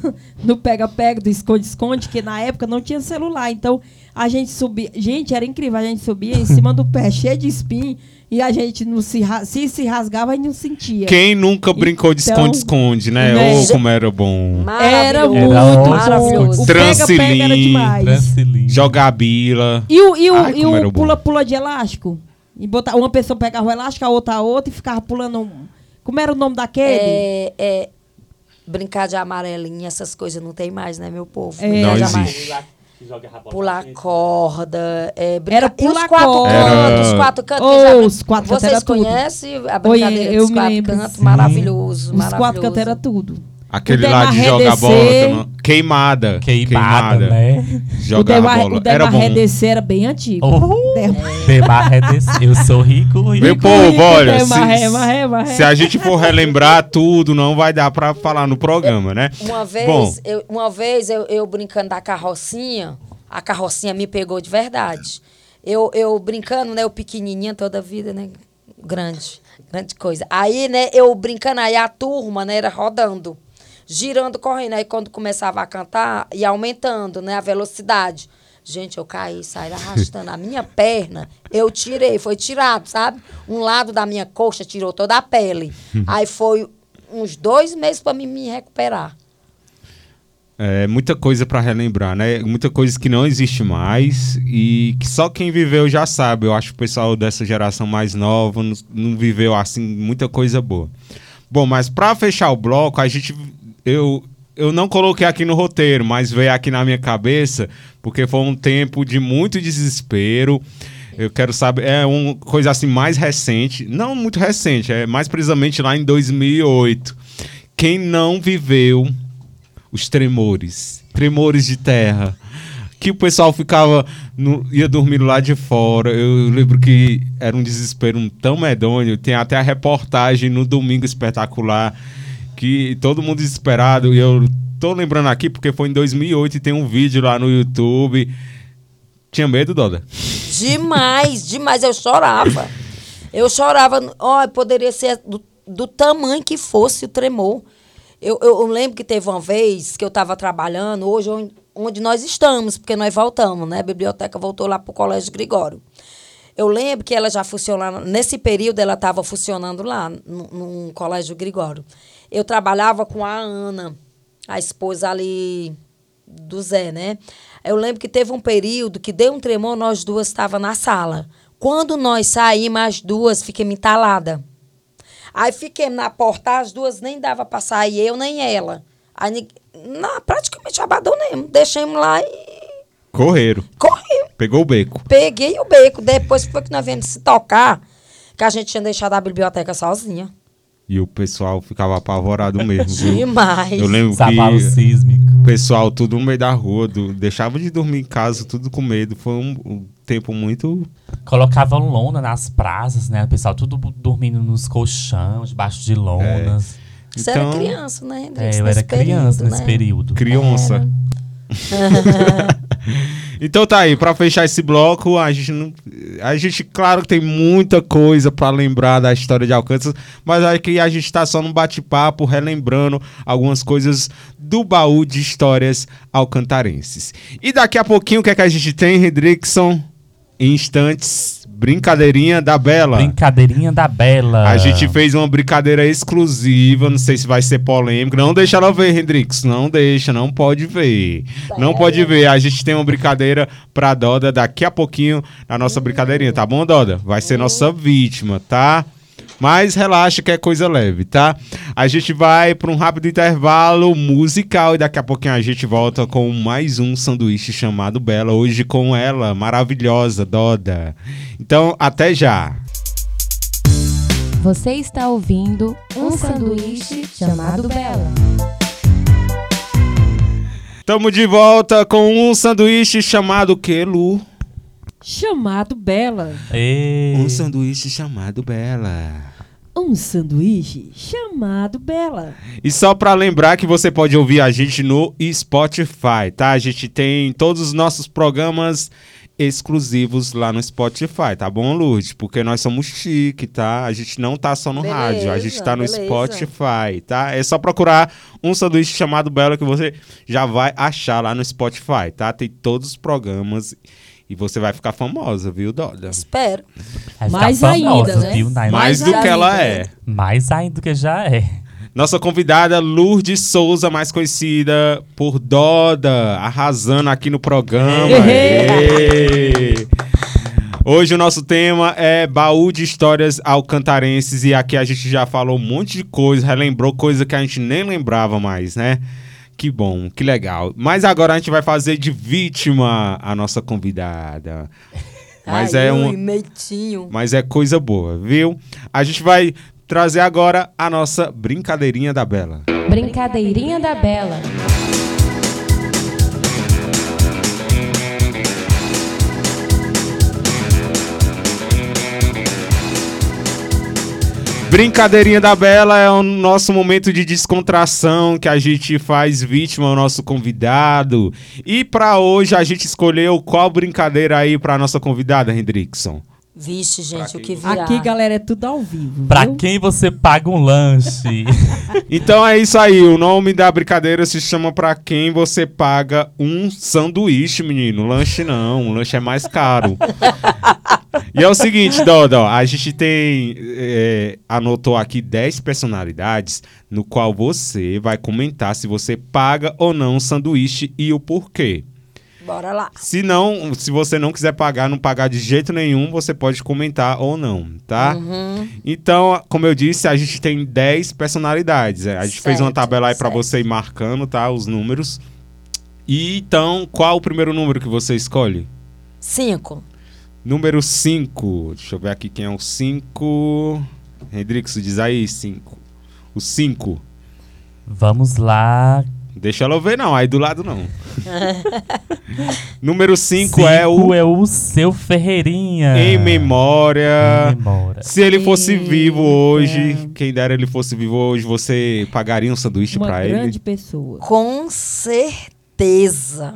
no pega-pega, do esconde-esconde, que na época não tinha celular. Então, a gente subia. Gente, era incrível. A gente subia em cima do pé, cheio de espinho, e a gente não se, se se rasgava e não sentia. Quem nunca brincou de Então, esconde-esconde, né? né? Ô, como era bom. Era muito Era bom. maravilhoso. O pega-pega era Transilim. Jogar bila. E o, e o, Ai, e o pula-pula de elástico? E botar, uma pessoa pegava o elástico, a outra a outra, e ficava pulando. Como era o nome daquele? É, é, brincar de amarelinha, essas coisas não tem mais, né, meu povo? É. Não existe. Pular corda. É, brincar... Era e os pular quatro corda. cantos, os quatro cantos. Oh, já os quatro cantos Vocês conhecem a Oi, brincadeira eu dos quatro lembro, cantos? sim. Maravilhoso, Os maravilhoso. quatro cantos era tudo. Aquele lá de jogar bola. Também. Queimada. Queimada, né? Jogar bola. o bom. Redecer era bem antigo. Oh, Redes- Eu sou rico e Meu povo, olha, se, se a gente for relembrar tudo, não vai dar pra falar no programa, né? Uma vez, Bom. eu, uma vez eu, eu brincando da carrocinha, a carrocinha me pegou de verdade. Eu, eu brincando, né? Eu pequenininha toda a vida, né? Grande, grande coisa. Aí, né, eu brincando, aí a turma, né, era rodando, girando, correndo. Aí quando começava a cantar, ia aumentando, né, a velocidade. Gente, eu caí, saí arrastando a minha perna. Eu tirei, foi tirado, sabe? Um lado da minha coxa tirou toda a pele. Aí foi uns dois meses para mim me recuperar. É muita coisa pra relembrar, né? Muita coisa que não existe mais e que só quem viveu já sabe. Eu acho que o pessoal dessa geração mais nova não, não viveu assim muita coisa boa. Bom, mas pra fechar o bloco, a gente eu eu não coloquei aqui no roteiro, mas veio aqui na minha cabeça porque foi um tempo de muito desespero. Eu quero saber, é uma coisa assim mais recente, não muito recente, é mais precisamente lá em 2008. Quem não viveu os tremores, tremores de terra, que o pessoal ficava, no- ia dormir lá de fora. Eu lembro que era um desespero tão medonho. Tem até a reportagem no Domingo Espetacular, que todo mundo desesperado. E eu tô lembrando aqui porque foi em 2008 e tem um vídeo lá no YouTube. Tinha medo, Doda? Demais, demais. Eu chorava. Eu chorava. Ó, poderia ser do, do tamanho que fosse o tremor. Eu, eu, eu lembro que teve uma vez que eu estava trabalhando, hoje onde, onde nós estamos, porque nós voltamos, né? A biblioteca voltou lá para o Colégio Gregório. Eu lembro que ela já funcionava, nesse período ela estava funcionando lá, no, no Colégio Gregório. Eu trabalhava com a Ana, a esposa ali do Zé, né? Eu lembro que teve um período que deu um tremor, nós duas estávamos na sala. Quando nós saímos, as duas ficamos entaladas. Aí fiquei na porta, as duas nem dava pra sair, eu nem ela. Aí não, praticamente abandonemos. Deixemos lá e Correram. corremos. Pegou o beco. Peguei o beco. Depois foi que nós viemos se tocar, que a gente tinha deixado a biblioteca sozinha. E o pessoal ficava apavorado mesmo. viu? Demais. Eu lembro Sabalo que sísmico. o pessoal tudo no meio da rua, do- deixava de dormir em casa, tudo com medo. Foi um, um tempo muito. Colocavam lona nas praças, né? O pessoal tudo dormindo nos colchões, debaixo de lonas. Você Então, era criança, né, Hendrix? É, eu era criança período, nesse né? período. Criança. então tá aí, pra fechar esse bloco, a gente não. A gente, claro que tem muita coisa pra lembrar da história de Alcântara, mas aqui a gente tá só num bate-papo, relembrando algumas coisas do baú de histórias alcantarenses. E daqui a pouquinho, o que é que a gente tem, Redrickson? Em instantes, brincadeirinha da Bela. Brincadeirinha da Bela. A gente fez uma brincadeira exclusiva, não sei se vai ser polêmico. Não deixa ela ver, Hendrix. Não deixa, não pode ver. Não pode ver. A gente tem uma brincadeira pra Doda daqui a pouquinho na nossa brincadeirinha, tá bom, Doda? Vai ser nossa vítima, tá? Mas relaxa que é coisa leve, tá? A gente vai para um rápido intervalo musical e daqui a pouquinho a gente volta com mais um sanduíche chamado Bela. Hoje com ela, maravilhosa, Doda. Então, até já. Você está ouvindo um sanduíche chamado Bela. Tamo de volta com um sanduíche chamado que, Lu? Chamado Bela. Ê, Um sanduíche chamado Bela. Um sanduíche chamado Bela. E só pra lembrar que você pode ouvir a gente no Spotify, tá? A gente tem todos os nossos programas exclusivos lá no Spotify, tá bom, Lourdes? Porque nós somos chique, tá? A gente não tá só no Beleza, rádio, a gente tá no beleza. Spotify, tá? É só procurar um sanduíche chamado Bela que você já vai achar lá no Spotify, tá? Tem todos os programas e você vai ficar famosa, viu, Doda? Espero. vai Mais famosa, ainda, né? viu? Mais Mais do que ela é. Mais ainda do que já é. Nossa convidada Lourdes Souza, mais conhecida por Doda, arrasando aqui no programa. Hoje o nosso tema é baú de histórias alcantarenses e aqui a gente já falou um monte de coisa, relembrou coisa que a gente nem lembrava mais, né? Que bom, que legal. Mas agora a gente vai fazer de vítima a nossa convidada. Mas Ai, é um, Meitinho. mas é coisa boa, viu? A gente vai trazer agora a nossa brincadeirinha da Bela. Brincadeirinha da Bela. Brincadeirinha da Bela é o nosso momento de descontração que a gente faz vítima ao nosso convidado. E pra hoje a gente escolheu qual brincadeira aí pra nossa convidada, Hendrickson? Vixe, gente, o que virar. Aqui, galera, é tudo ao vivo. Pra viu? quem você paga um lanche? Então é isso aí, o nome da brincadeira se chama Pra quem você paga um sanduíche, menino. Lanche não, um lanche é mais caro. E é o seguinte, Dodo, ó, a gente tem. é, anotou aqui 10 personalidades no qual você vai comentar se você paga ou não um sanduíche e o porquê. Bora lá. Se não, se você não quiser pagar, não pagar de jeito nenhum, você pode comentar ou não, tá? Uhum. Então, como eu disse, a gente tem 10 personalidades. é, A gente fez uma Certo, tabela aí pra certo. você ir marcando, tá? Os números. E então, qual o primeiro número que você escolhe? Cinco. Número 5. Deixa eu ver aqui quem é o 5. Hendrix, diz aí, 5. O 5. Vamos lá. Deixa ela ver, não. Aí do lado, não. Número 5 Cinco é o é o seu Ferreirinha. Em Memória. Em memória. Se ele fosse Eita. vivo hoje, quem dera ele fosse vivo hoje, você pagaria um sanduíche Uma pra grande ele? pessoa. Com certeza.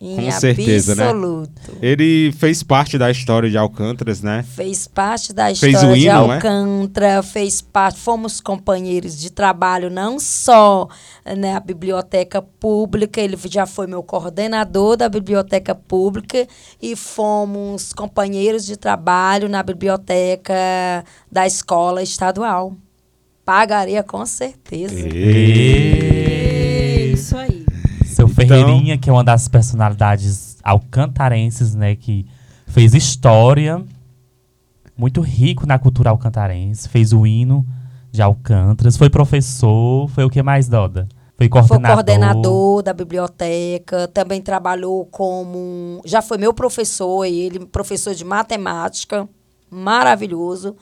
Em Com certeza, né? absoluto. Ele fez parte da história de Alcântaras, né? Fez parte da história o de hino, né? Alcântara, fez parte, fomos companheiros de trabalho, não só na né, biblioteca pública, ele já foi meu coordenador da biblioteca pública e fomos companheiros de trabalho na biblioteca da escola estadual. Pagaria com certeza. E... Seu Então- Ferreirinha, que é uma das personalidades alcantarenses, né? Que fez história. muito rico na cultura alcantarense, fez o hino de Alcântaras, foi professor, foi o que mais, Doda? Foi Foi coordenador. coordenador da biblioteca, também trabalhou como. Já foi meu professor, ele, professor de matemática, maravilhoso,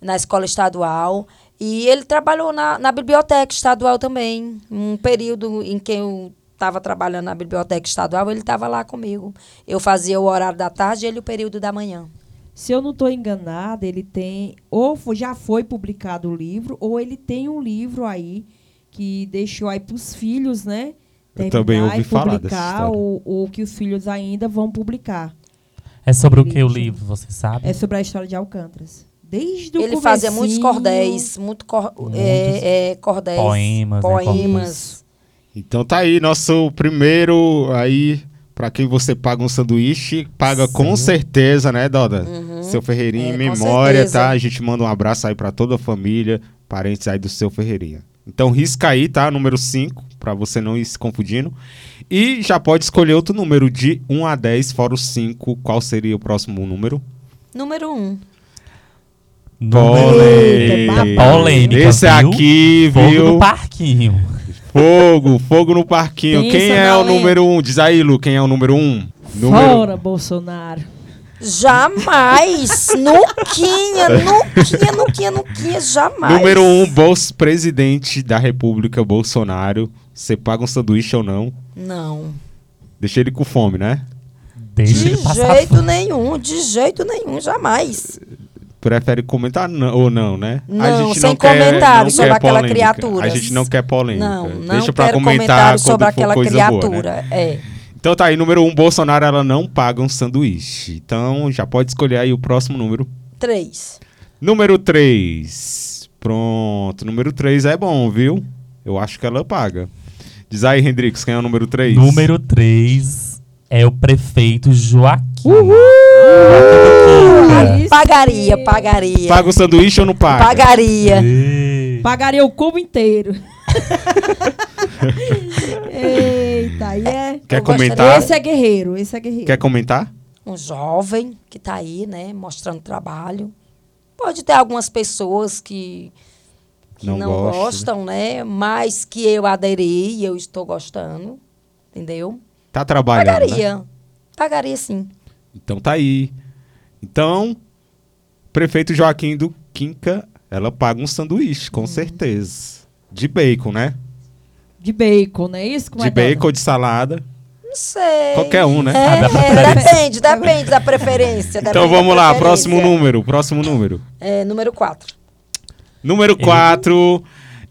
na escola estadual. E ele trabalhou na, na biblioteca estadual também. Um período em que eu estava trabalhando na biblioteca estadual, ele estava lá comigo. Eu fazia o horário da tarde e ele o período da manhã. Se eu não estou enganada, ele tem. Ou já foi publicado o livro, ou ele tem um livro aí que deixou aí para os filhos, né? Eu também ouvi e falar dessa ou, ou que os filhos ainda vão publicar. É sobre o que o Livro. você sabe? É sobre a história de Alcântaras. Desde o ele fazia muitos cordéis, muito cor, é, é, cordéis, Poemas, né, poemas. Então tá aí, nosso primeiro aí, pra quem você paga um sanduíche, paga com certeza, né, Doda? Seu Ferreirinha É, em memória, certeza. tá? A gente manda um abraço aí pra toda a família, parentes aí do seu Ferreirinha. Então risca aí, tá? Número 5, pra você não ir se confundindo. E já pode escolher outro número de 1 a 10, fora o 5. Qual seria o próximo número? Número um. Polêmica. Polêmica, Esse viu? aqui, Fogo viu? no parquinho. Fogo, fogo no parquinho. Pensa quem é o lenda. número 1? Um? Diz aí, Lu, quem é o número 1? Um? Número... Fora, Bolsonaro. Jamais! Nuquinha, Nuquinha, Nuquinha, Nuquinha, jamais. Número 1, um, Bolso presidente da República, Bolsonaro. Você paga um sanduíche ou não? Não. Deixa ele com fome, né? Deixa De jeito fome. nenhum, de jeito nenhum, jamais. Prefere comentar não- ou não, né? Não, sem comentário sobre aquela criatura. A gente não quer polêmica. Não, não Deixa pra quero comentar sobre aquela coisa boa, né? criatura. É. Então tá aí, número 1, um, Bolsonaro, ela não paga um sanduíche. Então já pode escolher aí o próximo número. Três. Número 3. Pronto, número 3 é bom, viu? Eu acho que ela paga. Diz aí, Hendrix, quem é o número 3? Número 3 é o prefeito Joaquim. Aí Pagaria, sim. pagaria. Paga o sanduíche ou não paga? Pagaria. Ei. Pagaria o cubo inteiro. Eita, aí é. Quer Eu gostaria- comentar? Esse é guerreiro, esse é guerreiro. Quer comentar? Um jovem que tá aí, né, mostrando trabalho. Pode ter algumas pessoas que, que Não não, gostam, gostam, né? Mas que eu aderi e eu estou gostando. Entendeu? Tá trabalhando, né? Pagaria. Pagaria sim. Então tá aí. Então, prefeito Joaquim do Quinca, ela paga um sanduíche, com certeza. De bacon, né? De bacon, não é isso? Como de é, Dona? bacon ou de salada. Não sei. Qualquer um, né? É, Ah, é, depende, depende da preferência. Então depende da vamos lá, próximo número, próximo número. É, número 4. Número 4,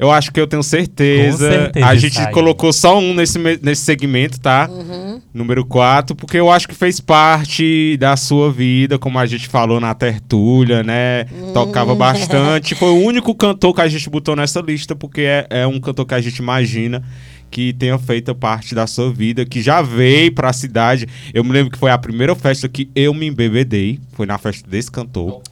eu acho que eu tenho certeza. Com certeza A gente aí. colocou só um nesse, nesse segmento, tá? Uhum. Número 4, porque eu acho que fez parte da sua vida, como a gente falou na tertúlia, né? Hum. Tocava bastante. Foi o único cantor que a gente botou nessa lista, porque é, é um cantor que a gente imagina que tenha feito parte da sua vida, que já veio pra cidade. Eu me lembro que foi a primeira festa que eu me embebedei, foi na festa desse cantor.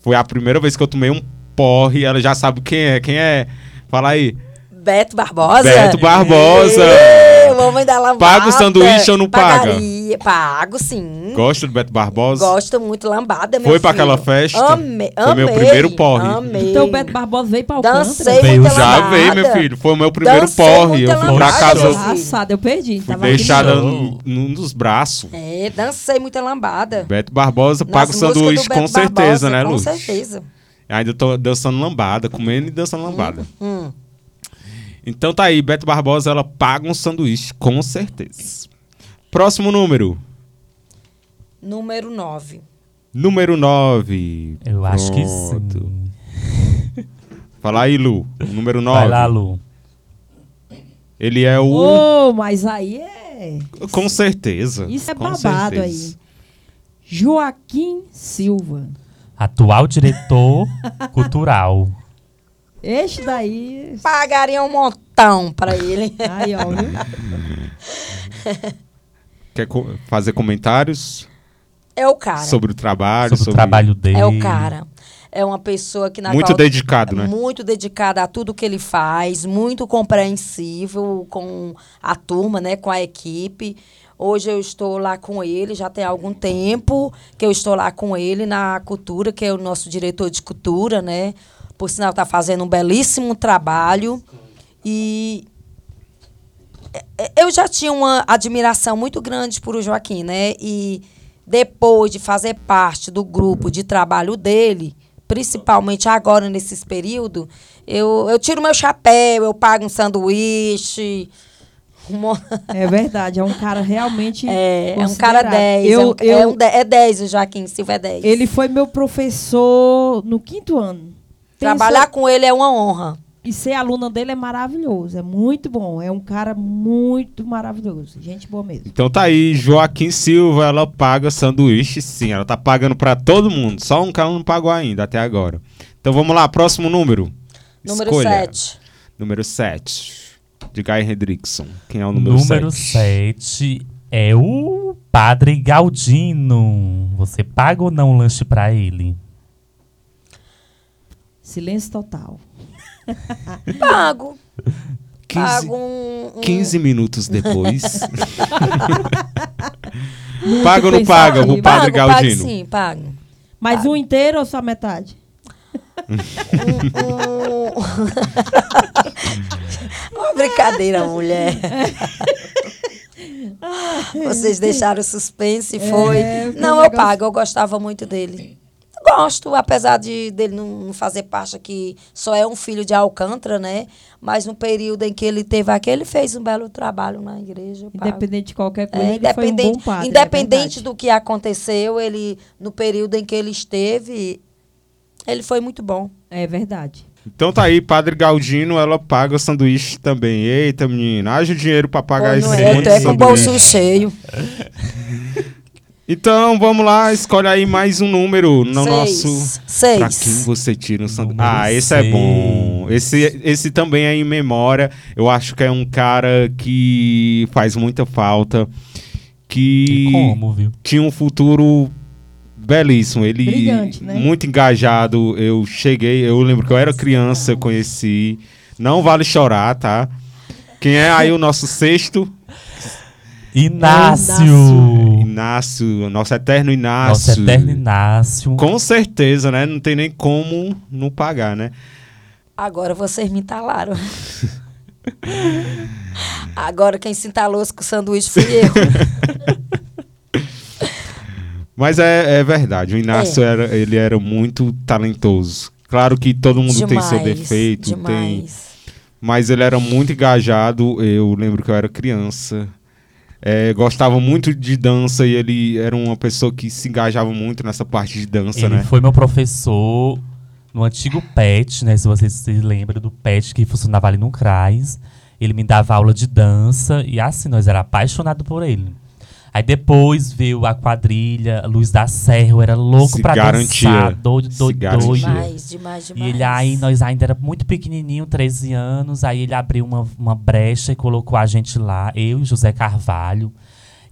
Foi a primeira vez que eu tomei um porre, ela já sabe quem é, quem é. Fala aí. Beto Barbosa. Beto Barbosa. Ê, o homem da lambada. Paga o sanduíche ou não paga? Pagaria. Pago, sim. Gosta do Beto Barbosa? Gosto muito, lambada, meu Foi pra filho. aquela festa? Amei, Foi meu amei, primeiro porre. Amei. Então o Beto Barbosa veio pra Alcântara. Dancei Veio muita Já lambada. veio, meu filho. Foi o meu primeiro Dancei porre. Eu fui pra casa, meu fui. Assada, eu perdi. Tava aqui deixada num, num dos braços. É, dancei muita lambada. Beto Barbosa paga o sanduíche com certeza, Barbosa, né, Com Luz? certeza. Ainda tô dançando lambada, comendo e dançando lambada. Hum. Então tá aí, Beto Barbosa, ela paga um sanduíche, com certeza. Próximo número. Número 9. Número 9. Eu acho que sim. Fala aí, Lu. O número 9. Vai lá, Lu. Ele é o. Ô, mas aí é. Com certeza. Isso é com babado certeza. aí. Joaquim Silva. Atual diretor cultural. Este daí. Pagaria um montão pra ele. Aí, ó, viu? Quer co- fazer comentários É o cara. sobre o trabalho? Sobre o trabalho dele. É o cara. é uma pessoa que na Muito qual- dedicado, né? muito dedicada a tudo que ele faz, muito compreensível com a turma, né, com a equipe. Hoje eu estou lá com ele, já tem algum tempo que eu estou lá com ele na cultura, que é o nosso diretor de cultura, né? Por sinal, está fazendo um belíssimo trabalho. E é, eu já tinha uma admiração muito grande por o Joaquim, né? E depois de fazer parte do grupo de trabalho dele, principalmente agora nesses períodos, eu, eu tiro meu chapéu, eu pago um sanduíche. Uma- É verdade, é um cara realmente. É, é um cara considerado. 10. Eu, é, um, eu, é, um de- é 10 o Joaquim Silva, é 10. Ele foi meu professor no quinto ano. Trabalhar com ele é uma honra. E ser aluna dele é maravilhoso, é muito bom. É um cara muito maravilhoso. Gente boa mesmo. Então tá aí, Joaquim Silva, ela paga sanduíche sim, ela tá pagando pra todo mundo, só um cara não pagou ainda até agora. Então vamos lá, próximo número. Número Escolha. 7. Número 7. De Guy Hendrickson. Quem é o número Número 7? 7 é o Padre Galdino. Você paga ou não o lanche pra ele? Silêncio total. Pago. 15, Pago um, um- 15 minutos depois. paga ou não paga, o Padre pago, pago Galdino? sim, pago. Mas um inteiro ou só metade? Um- Uma brincadeira, mulher. Vocês deixaram suspense, foi. É, foi um não, eu pago, eu gostava muito dele. Gosto, apesar de dele não fazer parte aqui, só é um filho de Alcântara, né? Mas no período em que ele teve aqui, ele fez um belo trabalho na igreja. Independente de qualquer coisa, É, foi um independente, padre. é independente verdade. do que aconteceu, ele no período em que ele esteve, ele foi muito bom. É verdade. Então tá aí, Padre Galdino, ela paga o sanduíche também. Eita, menina, haja dinheiro pra pagar Pô, esse é, monte é com o bolso cheio. Então, vamos lá, escolhe aí mais um número no Seis. nosso... Seis. Pra quem você tira um sanduíche? Número Ah, esse é seis. bom. Esse, esse também é em memória. Eu acho que é um cara que faz muita falta. Que E como, viu? tinha um futuro belíssimo. Ele Brilhante, né? muito engajado. Eu cheguei, eu lembro que eu era criança, eu conheci. Não vale chorar, tá? Quem é aí o nosso sexto? Inácio. Inácio, nosso eterno Inácio. Nosso eterno Inácio. Com certeza, né? Não tem nem como não pagar, né? Agora vocês me entalaram. Agora quem se entalou com o sanduíche fui eu. Mas é, é verdade, o Inácio É. era, ele era muito talentoso. Claro que todo mundo tem seu Demais, defeito, tem, demais. mas ele era muito engajado. Eu lembro que eu era criança, é, gostava muito de dança e ele era uma pessoa que se engajava muito nessa parte de dança, Ele né? foi meu professor no antigo PET, né? Se vocês se lembram do PET que funcionava ali no CRAS. Ele me dava aula de dança e assim, nós era apaixonado por ele. Aí depois veio a quadrilha, a Luz da Serra, eu era louco Se pra garantia. dançar, doido, doido, doido. Demais, demais, E demais. ele aí, nós ainda era muito pequenininho, 13 anos, aí ele abriu uma, uma brecha e colocou a gente lá, eu e José Carvalho,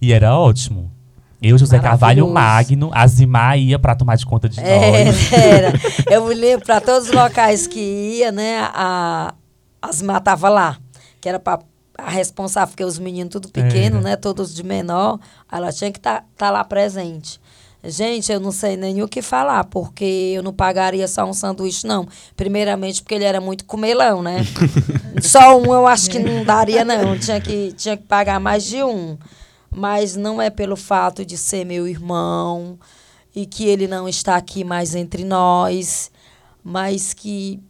e era ótimo. Eu, José Carvalho. Magno, a Zimar ia pra tomar de conta de É, nós. era. Eu me lembro para todos os locais que ia, né? A, as matava lá. Que era para a responsável, porque os meninos tudo pequeno, Era. né? Todos de menor. Ela tinha que estar lá presente. Gente, eu não sei nem o que falar, porque eu não pagaria só um sanduíche, não. Primeiramente, porque ele era muito comelão, né? só um eu acho que não daria, não. Tinha que, tinha que pagar mais de um. Mas não é pelo fato de ser meu irmão e que ele não está aqui mais entre nós, mas que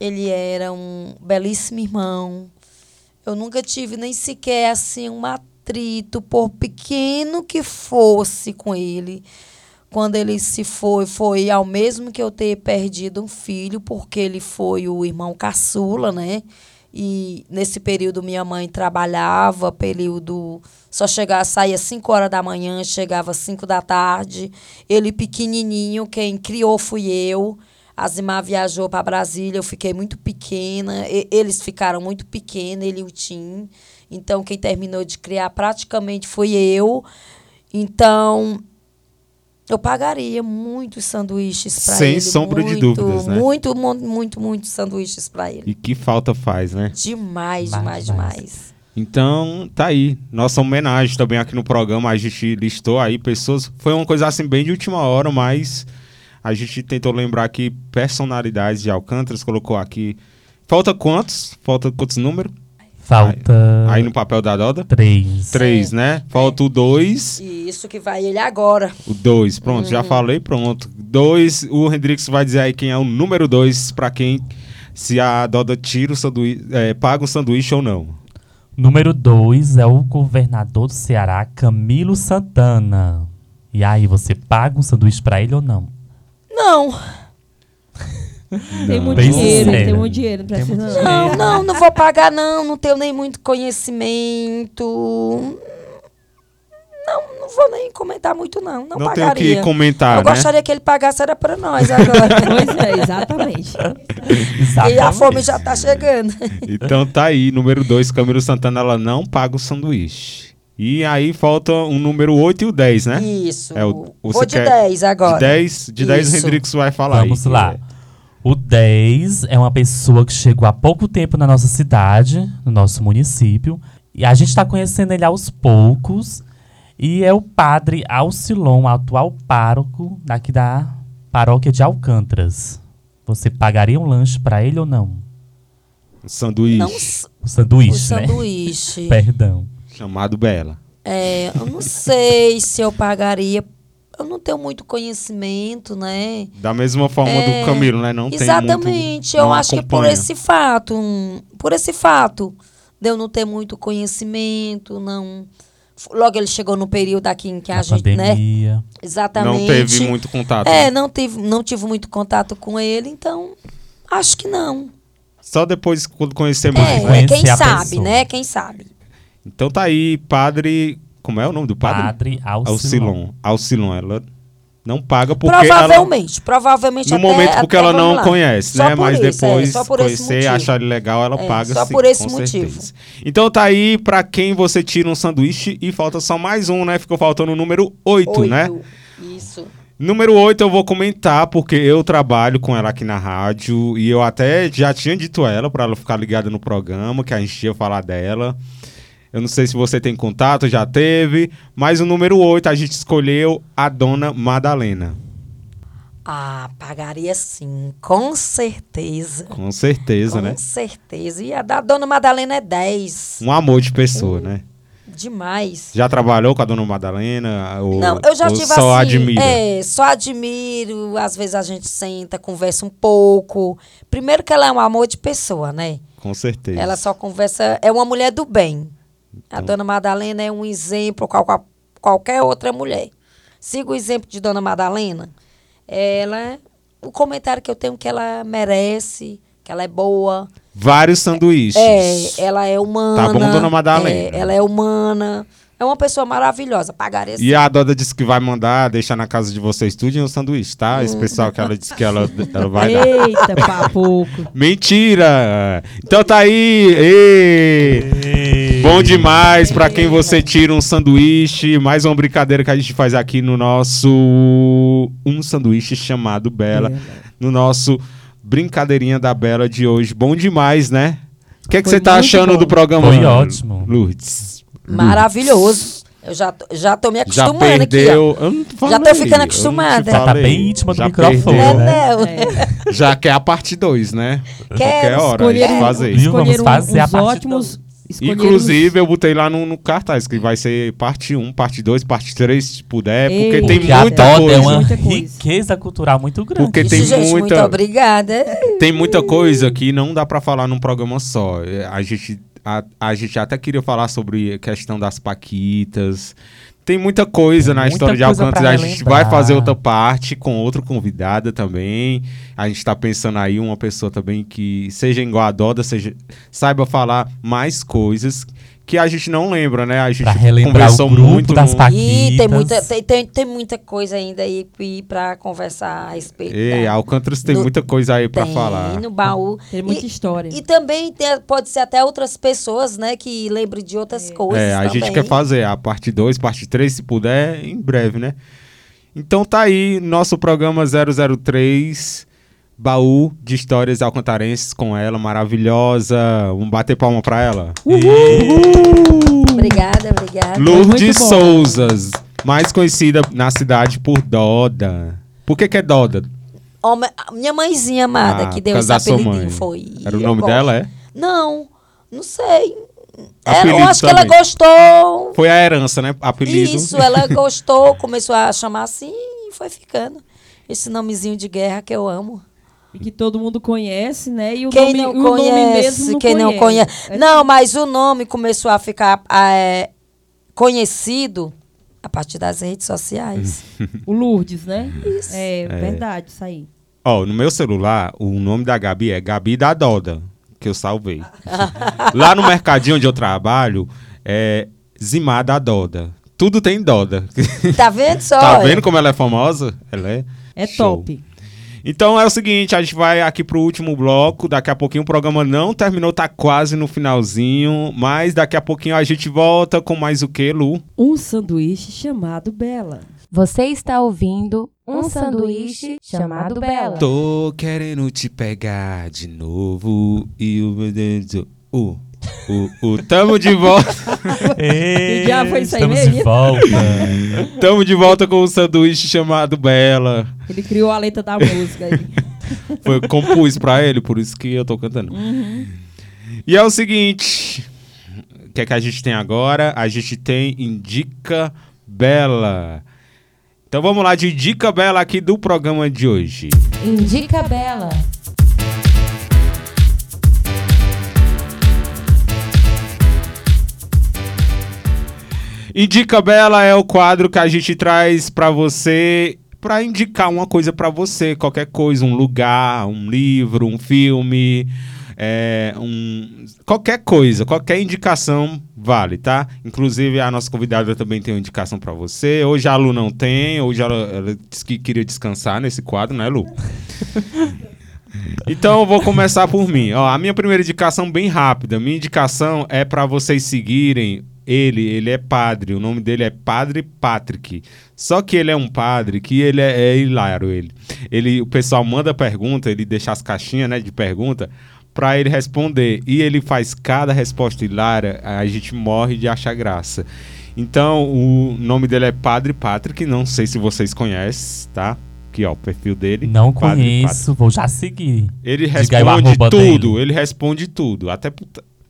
ele era um belíssimo irmão. Eu nunca tive nem sequer assim um atrito, por pequeno que fosse com ele. Quando ele se foi, foi ao mesmo que eu ter perdido um filho, porque ele foi o irmão caçula, né? E nesse período minha mãe trabalhava, período só chegava, saía 5 horas da manhã, chegava às 5 da tarde. Ele pequenininho, quem criou fui eu. A Zimar viajou para Brasília, eu fiquei muito pequena. e- eles ficaram muito pequenos, ele e o Tim. Então, quem terminou de criar praticamente fui eu. Então, Eu pagaria muitos sanduíches pra Sem ele. sombra de muito, dúvidas, né? Muito, muito, muito, muito sanduíches pra ele. E que falta faz, né? Demais, Demais, demais, demais. demais. Então, tá aí. Nossa homenagem também aqui no programa. A gente listou aí pessoas. Foi uma coisa assim bem de última hora, mas a gente tentou lembrar aqui personalidades de Alcântara. Colocou aqui. Falta quantos? Falta quantos números? Falta Aí no papel da Doda? três. Três, né? Falta o dois. E isso que vai ele agora. O dois. Pronto, Uhum. já falei, pronto. Dois. O Hendrix vai dizer aí quem é o número dois pra quem. Se a Doda tira o sanduíche. é, paga um sanduíche ou não. Número 2 é o governador do Ceará, Camilo Santana. E aí, você paga um sanduíche pra ele ou não? Não, Tem muito Bem dinheiro, sincero. tem muito dinheiro, não Tem precisa muito não. não, não, não vou pagar, não. Não tenho nem muito conhecimento. Não, não vou nem comentar muito, não. Não, Não tenho pagaria. que comentar, Eu né? gostaria que ele pagasse, era pra nós agora. Pois é, exatamente. e a fome já tá chegando. Então tá aí, número 2, Camilo Santana, ela não paga o sanduíche. E aí falta um número 8 e o 10, né? Isso. É, o- você vou de quer 10 agora. De 10, de 10 o. Hendrix vai falar Vamos aí. lá. O 10 é uma pessoa que chegou há pouco tempo na nossa cidade, no nosso município. E a gente está conhecendo ele aos poucos. E é o padre Alcilon, atual pároco daqui da paróquia de Alcântaras. Você pagaria um lanche para ele ou não? Um sanduíche Não, s- O o sanduíche, né? sanduíche. Perdão. Chamado Bela. É, eu não sei se eu pagaria. Eu não tenho muito conhecimento, né? Da mesma forma É, do Camilo, né? Não Exatamente. tem muito, eu não acho que por acompanha. esse fato, por esse fato de eu não ter muito conhecimento, não. Logo ele chegou no período aqui em que a Na gente, né? pandemia. Exatamente. Não teve muito contato. É, né? não tive, não tive muito contato com ele, então acho que não. Só depois quando conhecer mais, É, né? quem a sabe, pessoa. né? Quem sabe. Então tá aí, padre... Como é o nome do padre? Padre Alcilon. Alcilon. Alcilon, ela não paga porque ela... provavelmente, provavelmente No até- momento porque até ela não lá. conhece, Só né? por Mas isso, é, depois só por esse conhecer, achar ele legal, ela É, paga só sim, por esse com motivo. certeza. Então tá aí pra quem você tira um sanduíche e falta só mais um, né? Ficou faltando o número 8, né? Oito. Isso. Número 8 eu vou comentar porque eu trabalho com ela aqui na rádio e eu até já tinha dito a ela para ela ficar ligada no programa, que a gente ia falar dela. Eu não sei se você tem contato, já teve, mas o número 8 a gente escolheu a dona Madalena. Ah, pagaria sim, com certeza. Com certeza, com né? certeza. E a da Dona Madalena é 10. Um amor de pessoa, né? Demais. Já trabalhou com a dona Madalena? Ou, Não, eu já tive só assim. admira? É, só admiro. Às vezes a gente senta, conversa um pouco. Primeiro que ela é um amor de pessoa, né? Com certeza. Ela só conversa. É uma mulher do bem. A Então. Dona Madalena é um exemplo, qual, qual- qualquer outra mulher. Siga o exemplo de Dona Madalena. Ela. é O comentário que eu tenho que ela merece, que ela é boa. Vários sanduíches. É, ela é humana. Tá bom, Dona Madalena? é, ela é humana. É uma pessoa maravilhosa. Pagaria. E a Doda disse que vai mandar deixar na casa de vocês tudo em um sanduíche, tá? Esse pessoal que ela disse que ela, ela vai dar. Eita, papuco. Mentira! Então tá aí! Ê! Bom demais pra quem você tira um sanduíche. Mais uma brincadeira que a gente faz aqui no nosso Um Sanduíche chamado Bela. No nosso Brincadeirinha da Bela de hoje. Bom demais, né? O que, é que você tá achando bom. do programa? Foi ótimo. Lourdes. Maravilhoso. Eu já, tô- já tô me Já acostumando aqui, ó. perdeu. Eu não Já tô ficando acostumada. Já tá bem íntima do Já microfone, perdeu. né? É, não. Já quer a parte 2, né? Quero Qualquer hora a gente fazer? Vamos escolheram fazer a uns parte ótimos. Escolheram Inclusive, eu botei lá no, no cartaz que vai ser parte 1, parte 2, parte 3, se puder, porque Ei, tem Porque a muita Doda coisa. é uma Muita coisa. riqueza cultural muito grande. Porque Isso, tem gente, muito muita- obrigada. Tem muita coisa que não dá pra falar num programa só. É, A gente, a, a gente até queria falar sobre a questão das paquitas. Tem muita coisa na muita história de Alcântara. A gente vai fazer outra parte com outra convidada também. A gente tá pensando aí uma pessoa também que seja igual a Doda, seja, saiba falar mais coisas que a gente não lembra, né? A gente Pra relembrar conversou o grupo muito das no- paquitas. E tem muita, tem, tem, tem muita coisa ainda aí p- pra conversar a respeito. Ei, da- Alcântara tem No- muita coisa aí pra tem falar. no baú. Tem muita E- história. E também tem- pode ser até outras pessoas, né, que lembrem de outras coisas É, a também. gente quer fazer a parte 2, parte 3, se puder, em breve, né? Então tá aí nosso programa 003, baú de histórias alcantarenses com ela, maravilhosa. Vamos bater palma pra ela. Obrigada, obrigada. Lourdes. Souzas, mais conhecida na cidade por Doda. Por que que é Doda? A minha mãezinha amada Ah, que deu esse apelidinho foi. Era o nome gosto. dela, é? Não, não sei. Apelido eu acho que ela também. gostou. Foi a herança, né? Apelido. Isso, ela gostou, começou a chamar assim e foi ficando. Esse nomezinho de guerra que eu amo. Que todo mundo conhece, né? E o Quem nome, não o nome conhece, mesmo não quem não conhece. conhece. Não, mas o nome começou a ficar é, conhecido a partir das redes sociais. O Lourdes, né? Isso. É, verdade, isso aí. Ó, no meu celular, o nome da Gabi é Gabi da Doda, que eu salvei. Lá no mercadinho onde eu trabalho, é Zimar da Doda. Tudo tem Doda. Tá vendo só? tá vendo como ela é famosa? Ela é. É show. top. Então é o seguinte, a gente vai aqui pro último bloco. Daqui a pouquinho o programa não terminou, tá quase no finalzinho. Mas daqui a pouquinho a gente volta com mais o que, Lu? Um sanduíche chamado Bela. Você está ouvindo um sanduíche chamado Bela. Tô querendo te pegar de novo e o. O. O, o, tamo de volta. Ei, já foi isso aí Estamos mesmo? de volta. Tamo de volta com um sanduíche chamado Bela. Ele criou a letra da música aí. Foi compus pra ele, por isso que eu tô cantando. E é o seguinte: o que é que a gente tem agora? A gente tem Indica Bela. Então vamos lá de Dica Bela aqui do programa de hoje. Indica Bela. Indica Bela é o quadro que a gente traz pra você pra indicar uma coisa pra você, qualquer coisa, um lugar, um livro, um filme, é, um qualquer coisa, qualquer indicação vale, tá? Inclusive a nossa convidada também tem uma indicação pra você. Hoje a Lu não tem, hoje ela, ela disse que queria descansar nesse quadro, né, Lu? Então eu vou começar por mim. Ó, a minha primeira indicação bem rápida. Minha indicação é pra vocês seguirem ele. Ele é padre. O nome dele é Padre Patrick. Só que ele é um padre que ele é, é hilário. Ele. ele, o pessoal manda pergunta, ele deixa as caixinhas, né, de pergunta pra ele responder. E ele faz cada resposta hilária. A gente morre de achar graça. Então o nome dele é Padre Patrick. Não sei se vocês conhecem, tá? Aqui, ó, o perfil dele. Não Padre conheço, vou já seguir. ele responde tudo, dele. ele responde tudo. Até.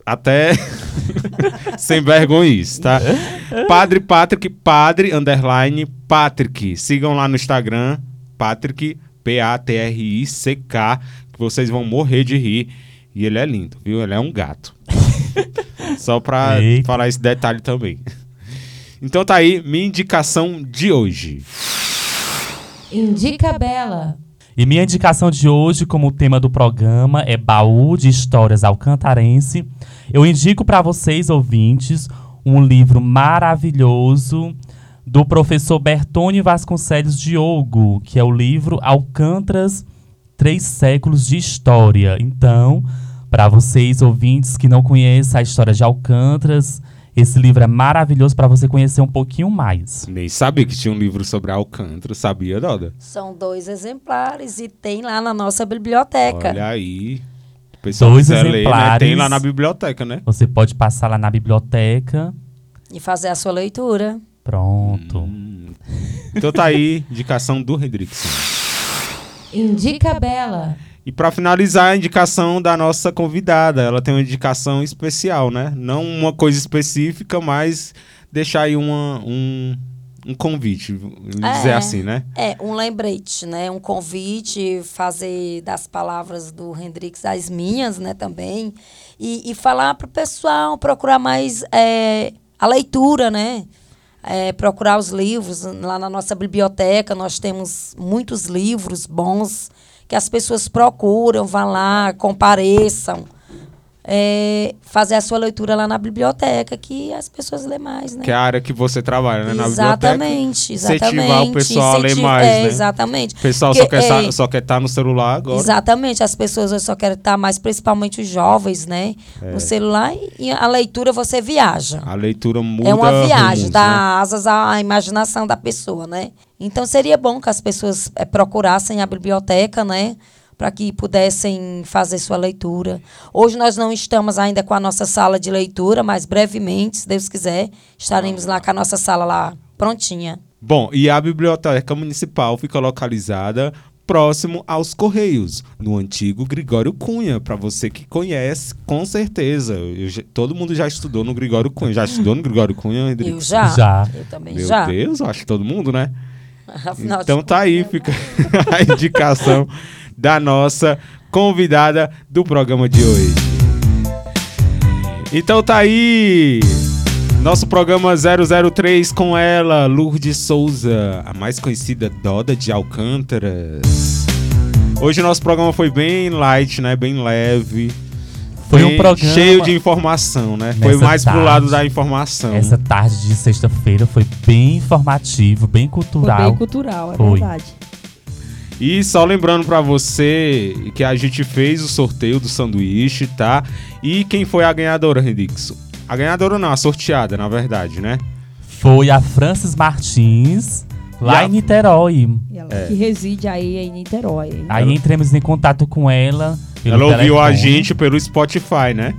Até. Sem vergonhice, tá? Padre Patrick, padre underline Patrick. Sigam lá no Instagram, Patrick, P-A-T-R-I-C-K, que vocês vão morrer de rir. E ele é lindo, viu? Ele é um gato. Só pra Eita. falar esse detalhe também. Então tá aí, minha indicação de hoje. Indica Bela. E minha indicação de hoje, como tema do programa, é Baú de Histórias Alcantarense. Eu indico para vocês, ouvintes, um livro maravilhoso do professor Bertone Vasconcelos Diogo, que é o livro Alcântaras, Três Séculos de História. Então, para vocês, ouvintes que não conhecem a história de Alcântaras, esse livro é maravilhoso para você conhecer um pouquinho mais. Nem sabia que tinha um livro sobre Alcântara, sabia, Doda? São dois exemplares e tem lá na nossa biblioteca. Olha aí. O pessoal Dois quiser ler, né? exemplares. Tem lá na biblioteca, né? Você pode passar lá na biblioteca. E fazer a sua leitura. Pronto. Então tá aí, indicação do Hendrickson. Indica Bela. E pra finalizar, a indicação da nossa convidada. Ela tem uma indicação especial, né? Não uma coisa específica, mas deixar aí uma, um, um convite, dizer É. assim, né? É, um lembrete, né? Um convite, fazer das palavras do Hendrix as minhas, né, também. E, e falar pro pessoal procurar mais é, a leitura, né? É, procurar os livros. Lá na nossa biblioteca nós temos muitos livros bons que as pessoas procuram, vão lá, compareçam. É, fazer a sua leitura lá na biblioteca, que as pessoas lê mais, né? Que é a área que você trabalha, né? Na exatamente, biblioteca. exatamente. Incentivar o pessoal a ler mais, é, né? Exatamente. O pessoal Porque, só quer, é, quer estar no celular agora. Exatamente, as pessoas hoje só querem estar mais, principalmente os jovens, né? É. No celular e a leitura você viaja. A leitura muda é uma viagem, rumos, dá né? asas à imaginação da pessoa, né? Então seria bom que as pessoas eh, procurassem a biblioteca, né? Para que pudessem fazer sua leitura. Hoje nós não estamos ainda com a nossa sala de leitura, mas brevemente, se Deus quiser, estaremos lá com a nossa sala lá prontinha. Bom, e a biblioteca municipal fica localizada próximo aos Correios, no antigo Gregório Cunha, para você que conhece, com certeza. Eu todo mundo já estudou no Gregório Cunha. Já estudou no Gregório Cunha, Rodrigo? Eu já. Já. Eu também Meu já. Deus, eu acho que todo mundo, né? Afinal Então tá aí, fica a indicação da nossa convidada do programa de hoje. Então tá aí, nosso programa 003 com ela, Lourdes Souza, a mais conhecida Doda de Alcântaras. Hoje o nosso programa foi bem light, né? Bem leve. Foi um programa- cheio de informação, né? Foi Nessa mais pro tarde. lado da informação. Essa tarde de sexta-feira foi bem informativo, bem Foi cultural. bem cultural, é Foi. verdade. E só lembrando pra você que a gente fez o sorteio do sanduíche, tá? E quem foi a ganhadora, Redixon? A ganhadora não, a sorteada, na verdade, né? Foi a Francis Martins, lá E a- em Niterói. E ela É. que reside aí em Niterói. Aí entramos em contato com ela. pelo ela ouviu a telefone. gente pelo Spotify, né?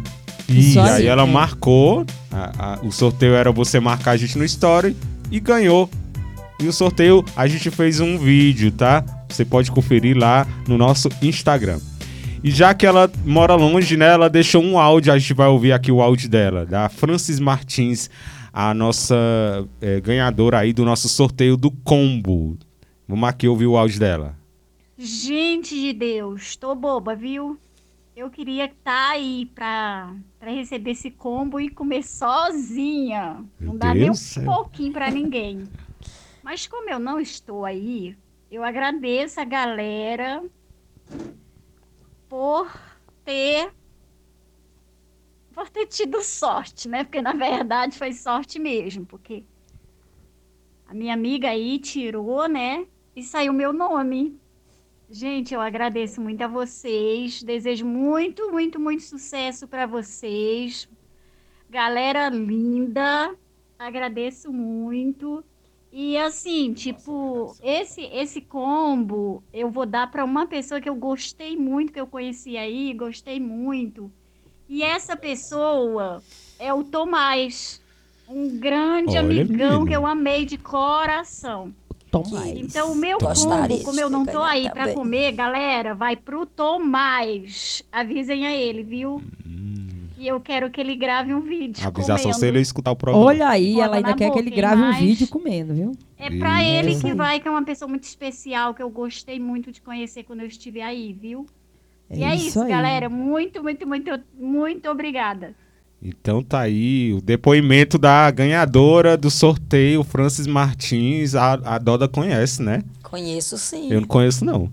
Isso E aí. aí ela é. marcou, a- a- o sorteio era você marcar a gente no story e ganhou. E o sorteio a gente fez um vídeo, tá? Você pode conferir lá no nosso Instagram. E já que ela mora longe, né? Ela deixou um áudio, a gente vai ouvir aqui o áudio dela, da Francis Martins, a nossa eh, ganhadora aí do nosso sorteio do combo. Vamos aqui ouvir o áudio dela. Gente de Deus, tô boba, viu? Eu queria estar aí pra, pra receber esse combo e comer sozinha. Meu não dá nem um Deus céu. pouquinho pra ninguém. Mas como eu não estou aí, eu agradeço a galera por ter por ter tido sorte, né? Porque na verdade foi sorte mesmo, porque a minha amiga aí tirou, né? E saiu meu nome. Gente, eu agradeço muito a vocês. Desejo muito, muito, muito sucesso para vocês. Galera linda, agradeço muito. E assim, tipo, esse esse combo eu vou dar para uma pessoa que eu gostei muito, que eu conheci aí, gostei muito. E essa pessoa é o Tomás, um grande Olha, amigão menina. que eu amei de coração. Toma aí. Então, o meu combo, como eu não tô aí pra também. comer, galera, vai pro Tomás. Avisem a ele, viu? E eu quero que ele grave um vídeo Avisar só comendo. se ele escutar o programa. Olha aí, Bola ela ainda quer que ele boca, grave um vídeo comendo, viu? É pra Isso. ele que vai, que é uma pessoa muito especial, que eu gostei muito de conhecer quando eu estive aí, viu? E é isso, aí. galera. Muito, muito, muito, muito obrigada. Então tá aí o depoimento da ganhadora do sorteio, Francis Martins. A, a Doda conhece, né? Conheço sim. Eu não conheço, não.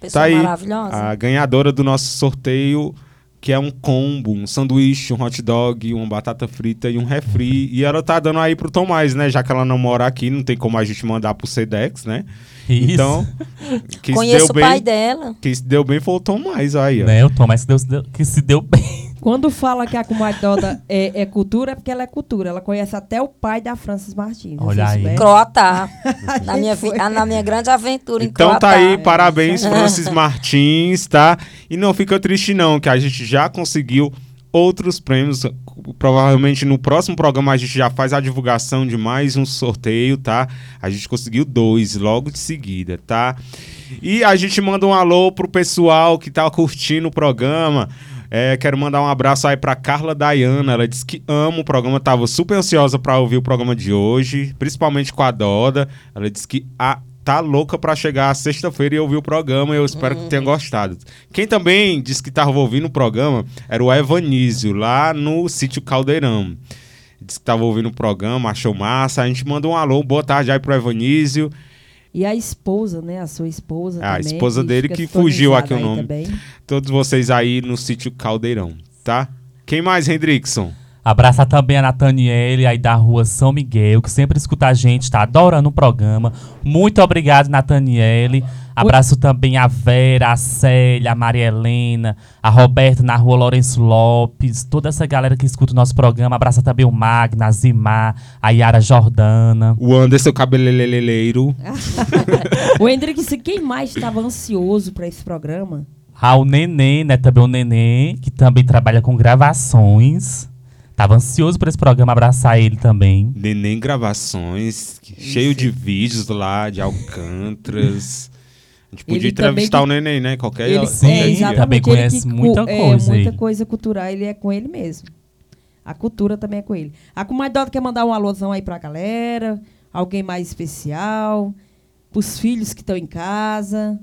Pessoa Tá aí maravilhosa. a ganhadora do nosso sorteio, que é um combo, um sanduíche, um hot dog, uma batata frita e um refri. E ela tá dando aí pro Tomás, né? Já que ela não mora aqui, não tem como a gente mandar pro Sedex, né? Isso. Então, quem se Conheço deu o pai bem, dela. quem se deu bem foi o Tomás aí, ó. Né, o Tomás que, deu- que se deu bem. Quando fala que a comadre Doda é, é cultura, é porque ela é cultura. Ela conhece até o pai da Francis Martins. Olha aí. souberam? Croatá. Na, minha, na minha grande aventura em Então tá aí, parabéns, Francis Martins, tá? E não fica triste não, que a gente já conseguiu outros prêmios. Provavelmente no próximo programa a gente já faz a divulgação de mais um sorteio, tá? A gente conseguiu dois logo de seguida, tá? E a gente manda um alô pro pessoal que tá curtindo o programa. É, quero mandar um abraço aí pra Carla Dayana. Ela disse que ama o programa, tava super ansiosa pra ouvir o programa de hoje, principalmente com a Doda. Ela disse que a, tá louca pra chegar sexta-feira e ouvir o programa. E eu espero que tenha gostado. Quem também disse que tava ouvindo o programa era o Evanísio, lá no sítio Caldeirão. Disse que tava ouvindo o programa, achou massa. A gente mandou um alô, boa tarde aí pro Evanísio. E a esposa, né? A sua esposa a também. esposa dele fica que fugiu aqui o nome. também. Todos vocês aí no sítio Caldeirão, tá? Quem mais, Hendrickson? Abraçar também a Nathaniele aí da rua São Miguel, que sempre escuta a gente, tá adorando o programa. Muito obrigado, Nathaniele. Abraço também a Vera, a Célia, a Maria Helena, a Roberta na rua Lourenço Lopes, toda essa galera que escuta o nosso programa. Abraça também o Magna, a Zimar, a Yara Jordana. O Anderson cabeleireiro. O Hendrix, quem mais estava ansioso para esse programa? Ah, o Neném, né? Também o Neném, que também trabalha com gravações. Tava ansioso por esse programa, abraçar ele também. Neném Gravações, que- cheio de vídeos lá, de Alcântaras. A gente podia Ele entrevistar de- o Neném, né? Qualquer, Ele, Sim, qualquer é, exatamente, também ele conhece que cu- muita é, coisa muita aí. coisa cultural, ele é com ele mesmo. A cultura também é com ele. A comadre Dota quer mandar um alôzão aí pra galera, alguém mais especial, pros filhos que estão em casa.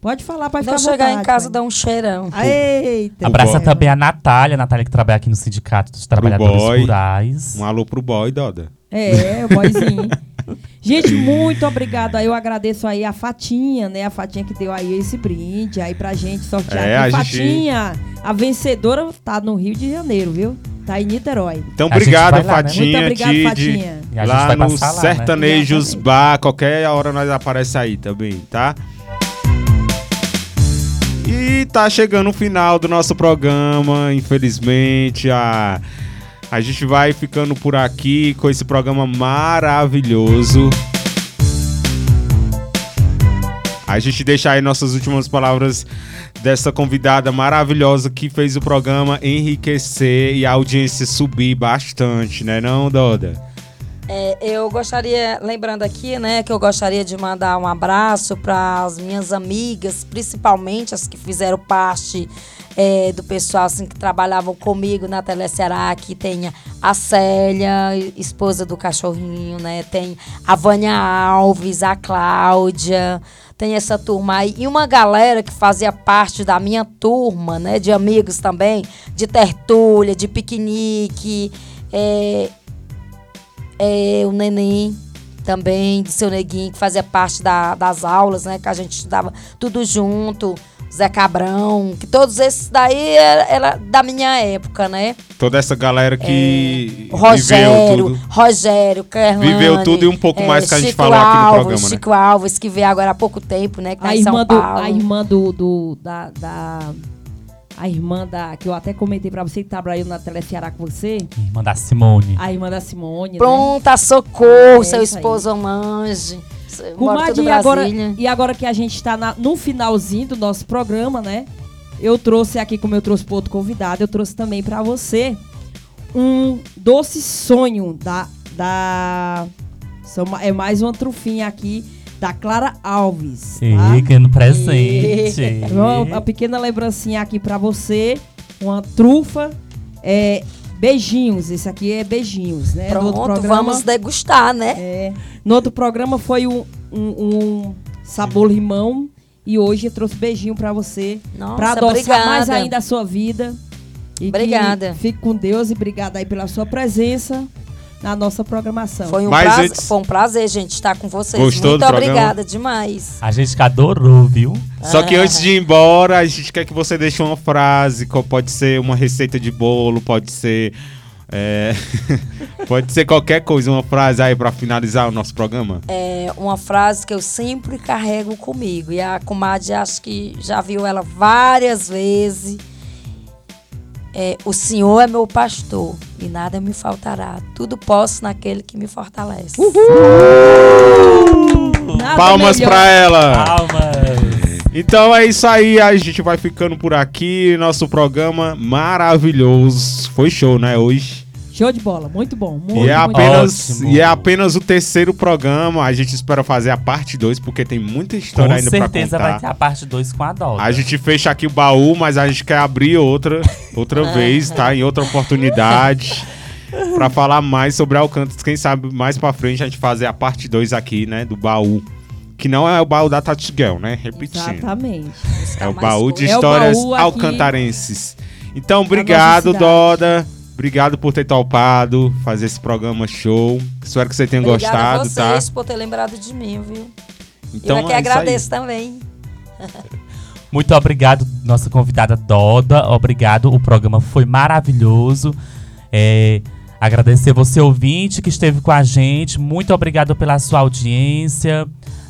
Pode falar, pode ficar chegar em vontade, casa, mãe. dá um cheirão. Eita! Abraça é. também a Natália, a Natália que trabalha aqui no Sindicato dos Trabalhadores boy. Rurais. Um alô pro boy, Doda. É, o boyzinho. Gente, muito obrigado. Aí eu agradeço aí a Fatinha, né? A Fatinha que deu aí esse brinde aí pra gente sortear. É, a gente- Fatinha, a vencedora tá no Rio de Janeiro, viu? Tá em Niterói. Então, gente obrigado, né? Fatinha, Muito obrigado. Fatinha. E a gente Lá no lá, né? Sertanejos Exatamente. Bar, qualquer hora nós aparece aí também, tá? E tá chegando o final do nosso programa, infelizmente. A, a gente vai ficando por aqui com esse programa maravilhoso. A gente deixa aí nossas últimas palavras dessa convidada maravilhosa que fez o programa enriquecer e a audiência subir bastante, né não, Doda? É, eu gostaria, lembrando aqui, né, que eu gostaria de mandar um abraço para as minhas amigas, principalmente as que fizeram parte é, do pessoal assim, que trabalhavam comigo na Teleceará, que tem a Célia, esposa do cachorrinho, né? Tem a Vânia Alves, a Cláudia, tem essa turma aí. E uma galera que fazia parte da minha turma, né? De amigos também, de tertúlia, de piquenique. É, é, o neném também, de seu neguinho, que fazia parte da- das aulas, né? Que a gente estudava tudo junto. Zé Cabrão, que todos esses daí era, era da minha época, né? Toda essa galera que viveu Rogério, tudo. Rogério, Kerlane, Viveu tudo e um pouco mais que a gente Chico falou aqui no Alves, programa, né? Chico Alves, que veio agora há pouco tempo, né? Que tá A em São irmã, do, Paulo. a irmã do, do- da, da- A irmã da. Que eu até comentei pra você que trabalhou na Teleceará com você. Irmã da Simone. A irmã da Simone. né? Pronta, socorro, É seu esposo Mange. Comadre, e agora, e agora que a gente está no finalzinho do nosso programa, né? Eu trouxe aqui, como eu trouxe para outro convidado, eu trouxe também para você um doce sonho da. da são é mais uma trufinha aqui da Clara Alves. Tá? E querendo presente. Uma, uma pequena lembrancinha aqui para você. Uma trufa. É, beijinhos. Esse aqui é beijinhos, né? No outro Pronto, vamos degustar, né? é, no outro programa foi um, um, um sabor limão e hoje eu trouxe beijinho pra você, Nossa, Pra adoçar obrigada. mais ainda a sua vida. E Obrigada. Fique com Deus e obrigada aí pela sua presença na nossa programação. Foi um, prazer, antes- foi um prazer, gente, estar com vocês. Gostou Muito do programa? obrigada demais. A gente que adorou, viu? Só que Ah. antes de ir embora, a gente quer que você deixe uma frase, pode ser uma receita de bolo, pode ser. é, pode ser qualquer coisa, uma frase aí pra finalizar o nosso programa. É uma frase que eu sempre carrego comigo. E a comadre acho que já viu ela várias vezes. É, o Senhor é meu pastor e nada me faltará. Tudo posso naquele que me fortalece. Nada Palmas pra ela! Palmas! Então é isso aí, a gente vai ficando por aqui. Nosso programa maravilhoso. Foi show, né? Hoje. Show de bola, muito bom. Muito, E é, muito apenas, Ótimo. e é apenas o terceiro programa. A gente espera fazer a parte 2, porque tem muita história Com ainda certeza pra contar. vai ter a parte 2 com a Dota. A gente fecha aqui o baú, mas a gente quer abrir outra, outra vez, tá? Em outra oportunidade. pra falar mais sobre Alcântaras. Quem sabe mais pra frente a gente fazer a parte 2 aqui, né? Do baú. Que não é o baú da Tati Girl, né? Repetindo. Exatamente. É o baú de É o histórias baú aqui alcantarenses. Então, obrigado. Doda. Obrigado por ter topado fazer esse programa show. Espero que você tenha Obrigada a gostado, tá? vocês por ter lembrado de mim, viu? Então, eu é que é isso aí. agradeço também. Muito obrigado, nossa convidada Doda. Obrigado, o programa foi maravilhoso. É, agradecer você, ouvinte, que esteve com a gente. Muito obrigado pela sua audiência.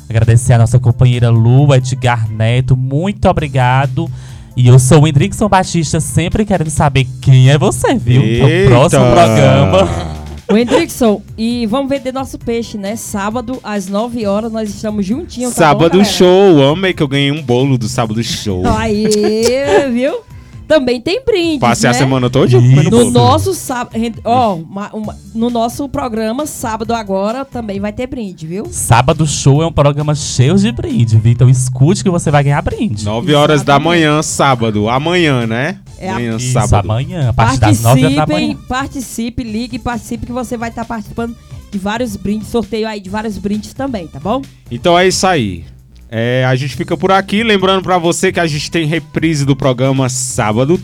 Agradecer a nossa companheira Lu, Edgar Neto. Muito obrigado. E eu sou o Hendrickson Batista, sempre querendo saber quem é você, viu? No Eita! próximo programa. O Hendrickson, e vamos vender nosso peixe, né? Sábado, às 9 horas, nós estamos juntinhos. tá bom, Sábado galera? show. Amei que eu ganhei um bolo do sábado show. Aí, viu? Também tem brinde. Passei a né? semana toda No bolo. nosso sábado, ó, uma- uma- no nosso programa sábado agora também vai ter brinde, viu? Sábado Show é um programa cheio de brinde, viu? Então escute que você vai ganhar brinde. 9 horas da Exatamente. manhã, sábado. Amanhã, né? É a- Amanhã, Isso, sábado. amanhã, a partir das 9 horas da manhã. participe, ligue, participe que você vai estar participando de vários brindes, sorteio aí de vários brindes também, tá bom? Então é isso aí. É, a gente fica por aqui. Lembrando pra você que a gente tem reprise do programa sábado,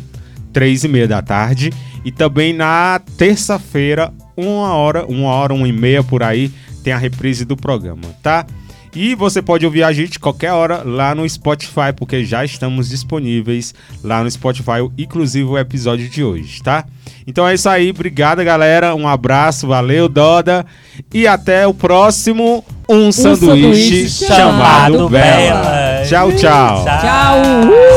três e meia da tarde. E também na terça-feira, uma hora, uma hora, uma e meia por aí, tem a reprise do programa, tá? E você pode ouvir a gente qualquer hora lá no Spotify, porque já estamos disponíveis lá no Spotify, inclusive o episódio de hoje, tá? Então é isso aí, obrigada galera, um abraço, valeu Doda e até o próximo Um, sanduíche, sanduíche chamado chamado Bela. Bela. Tchau, tchau. Tchau! Gente,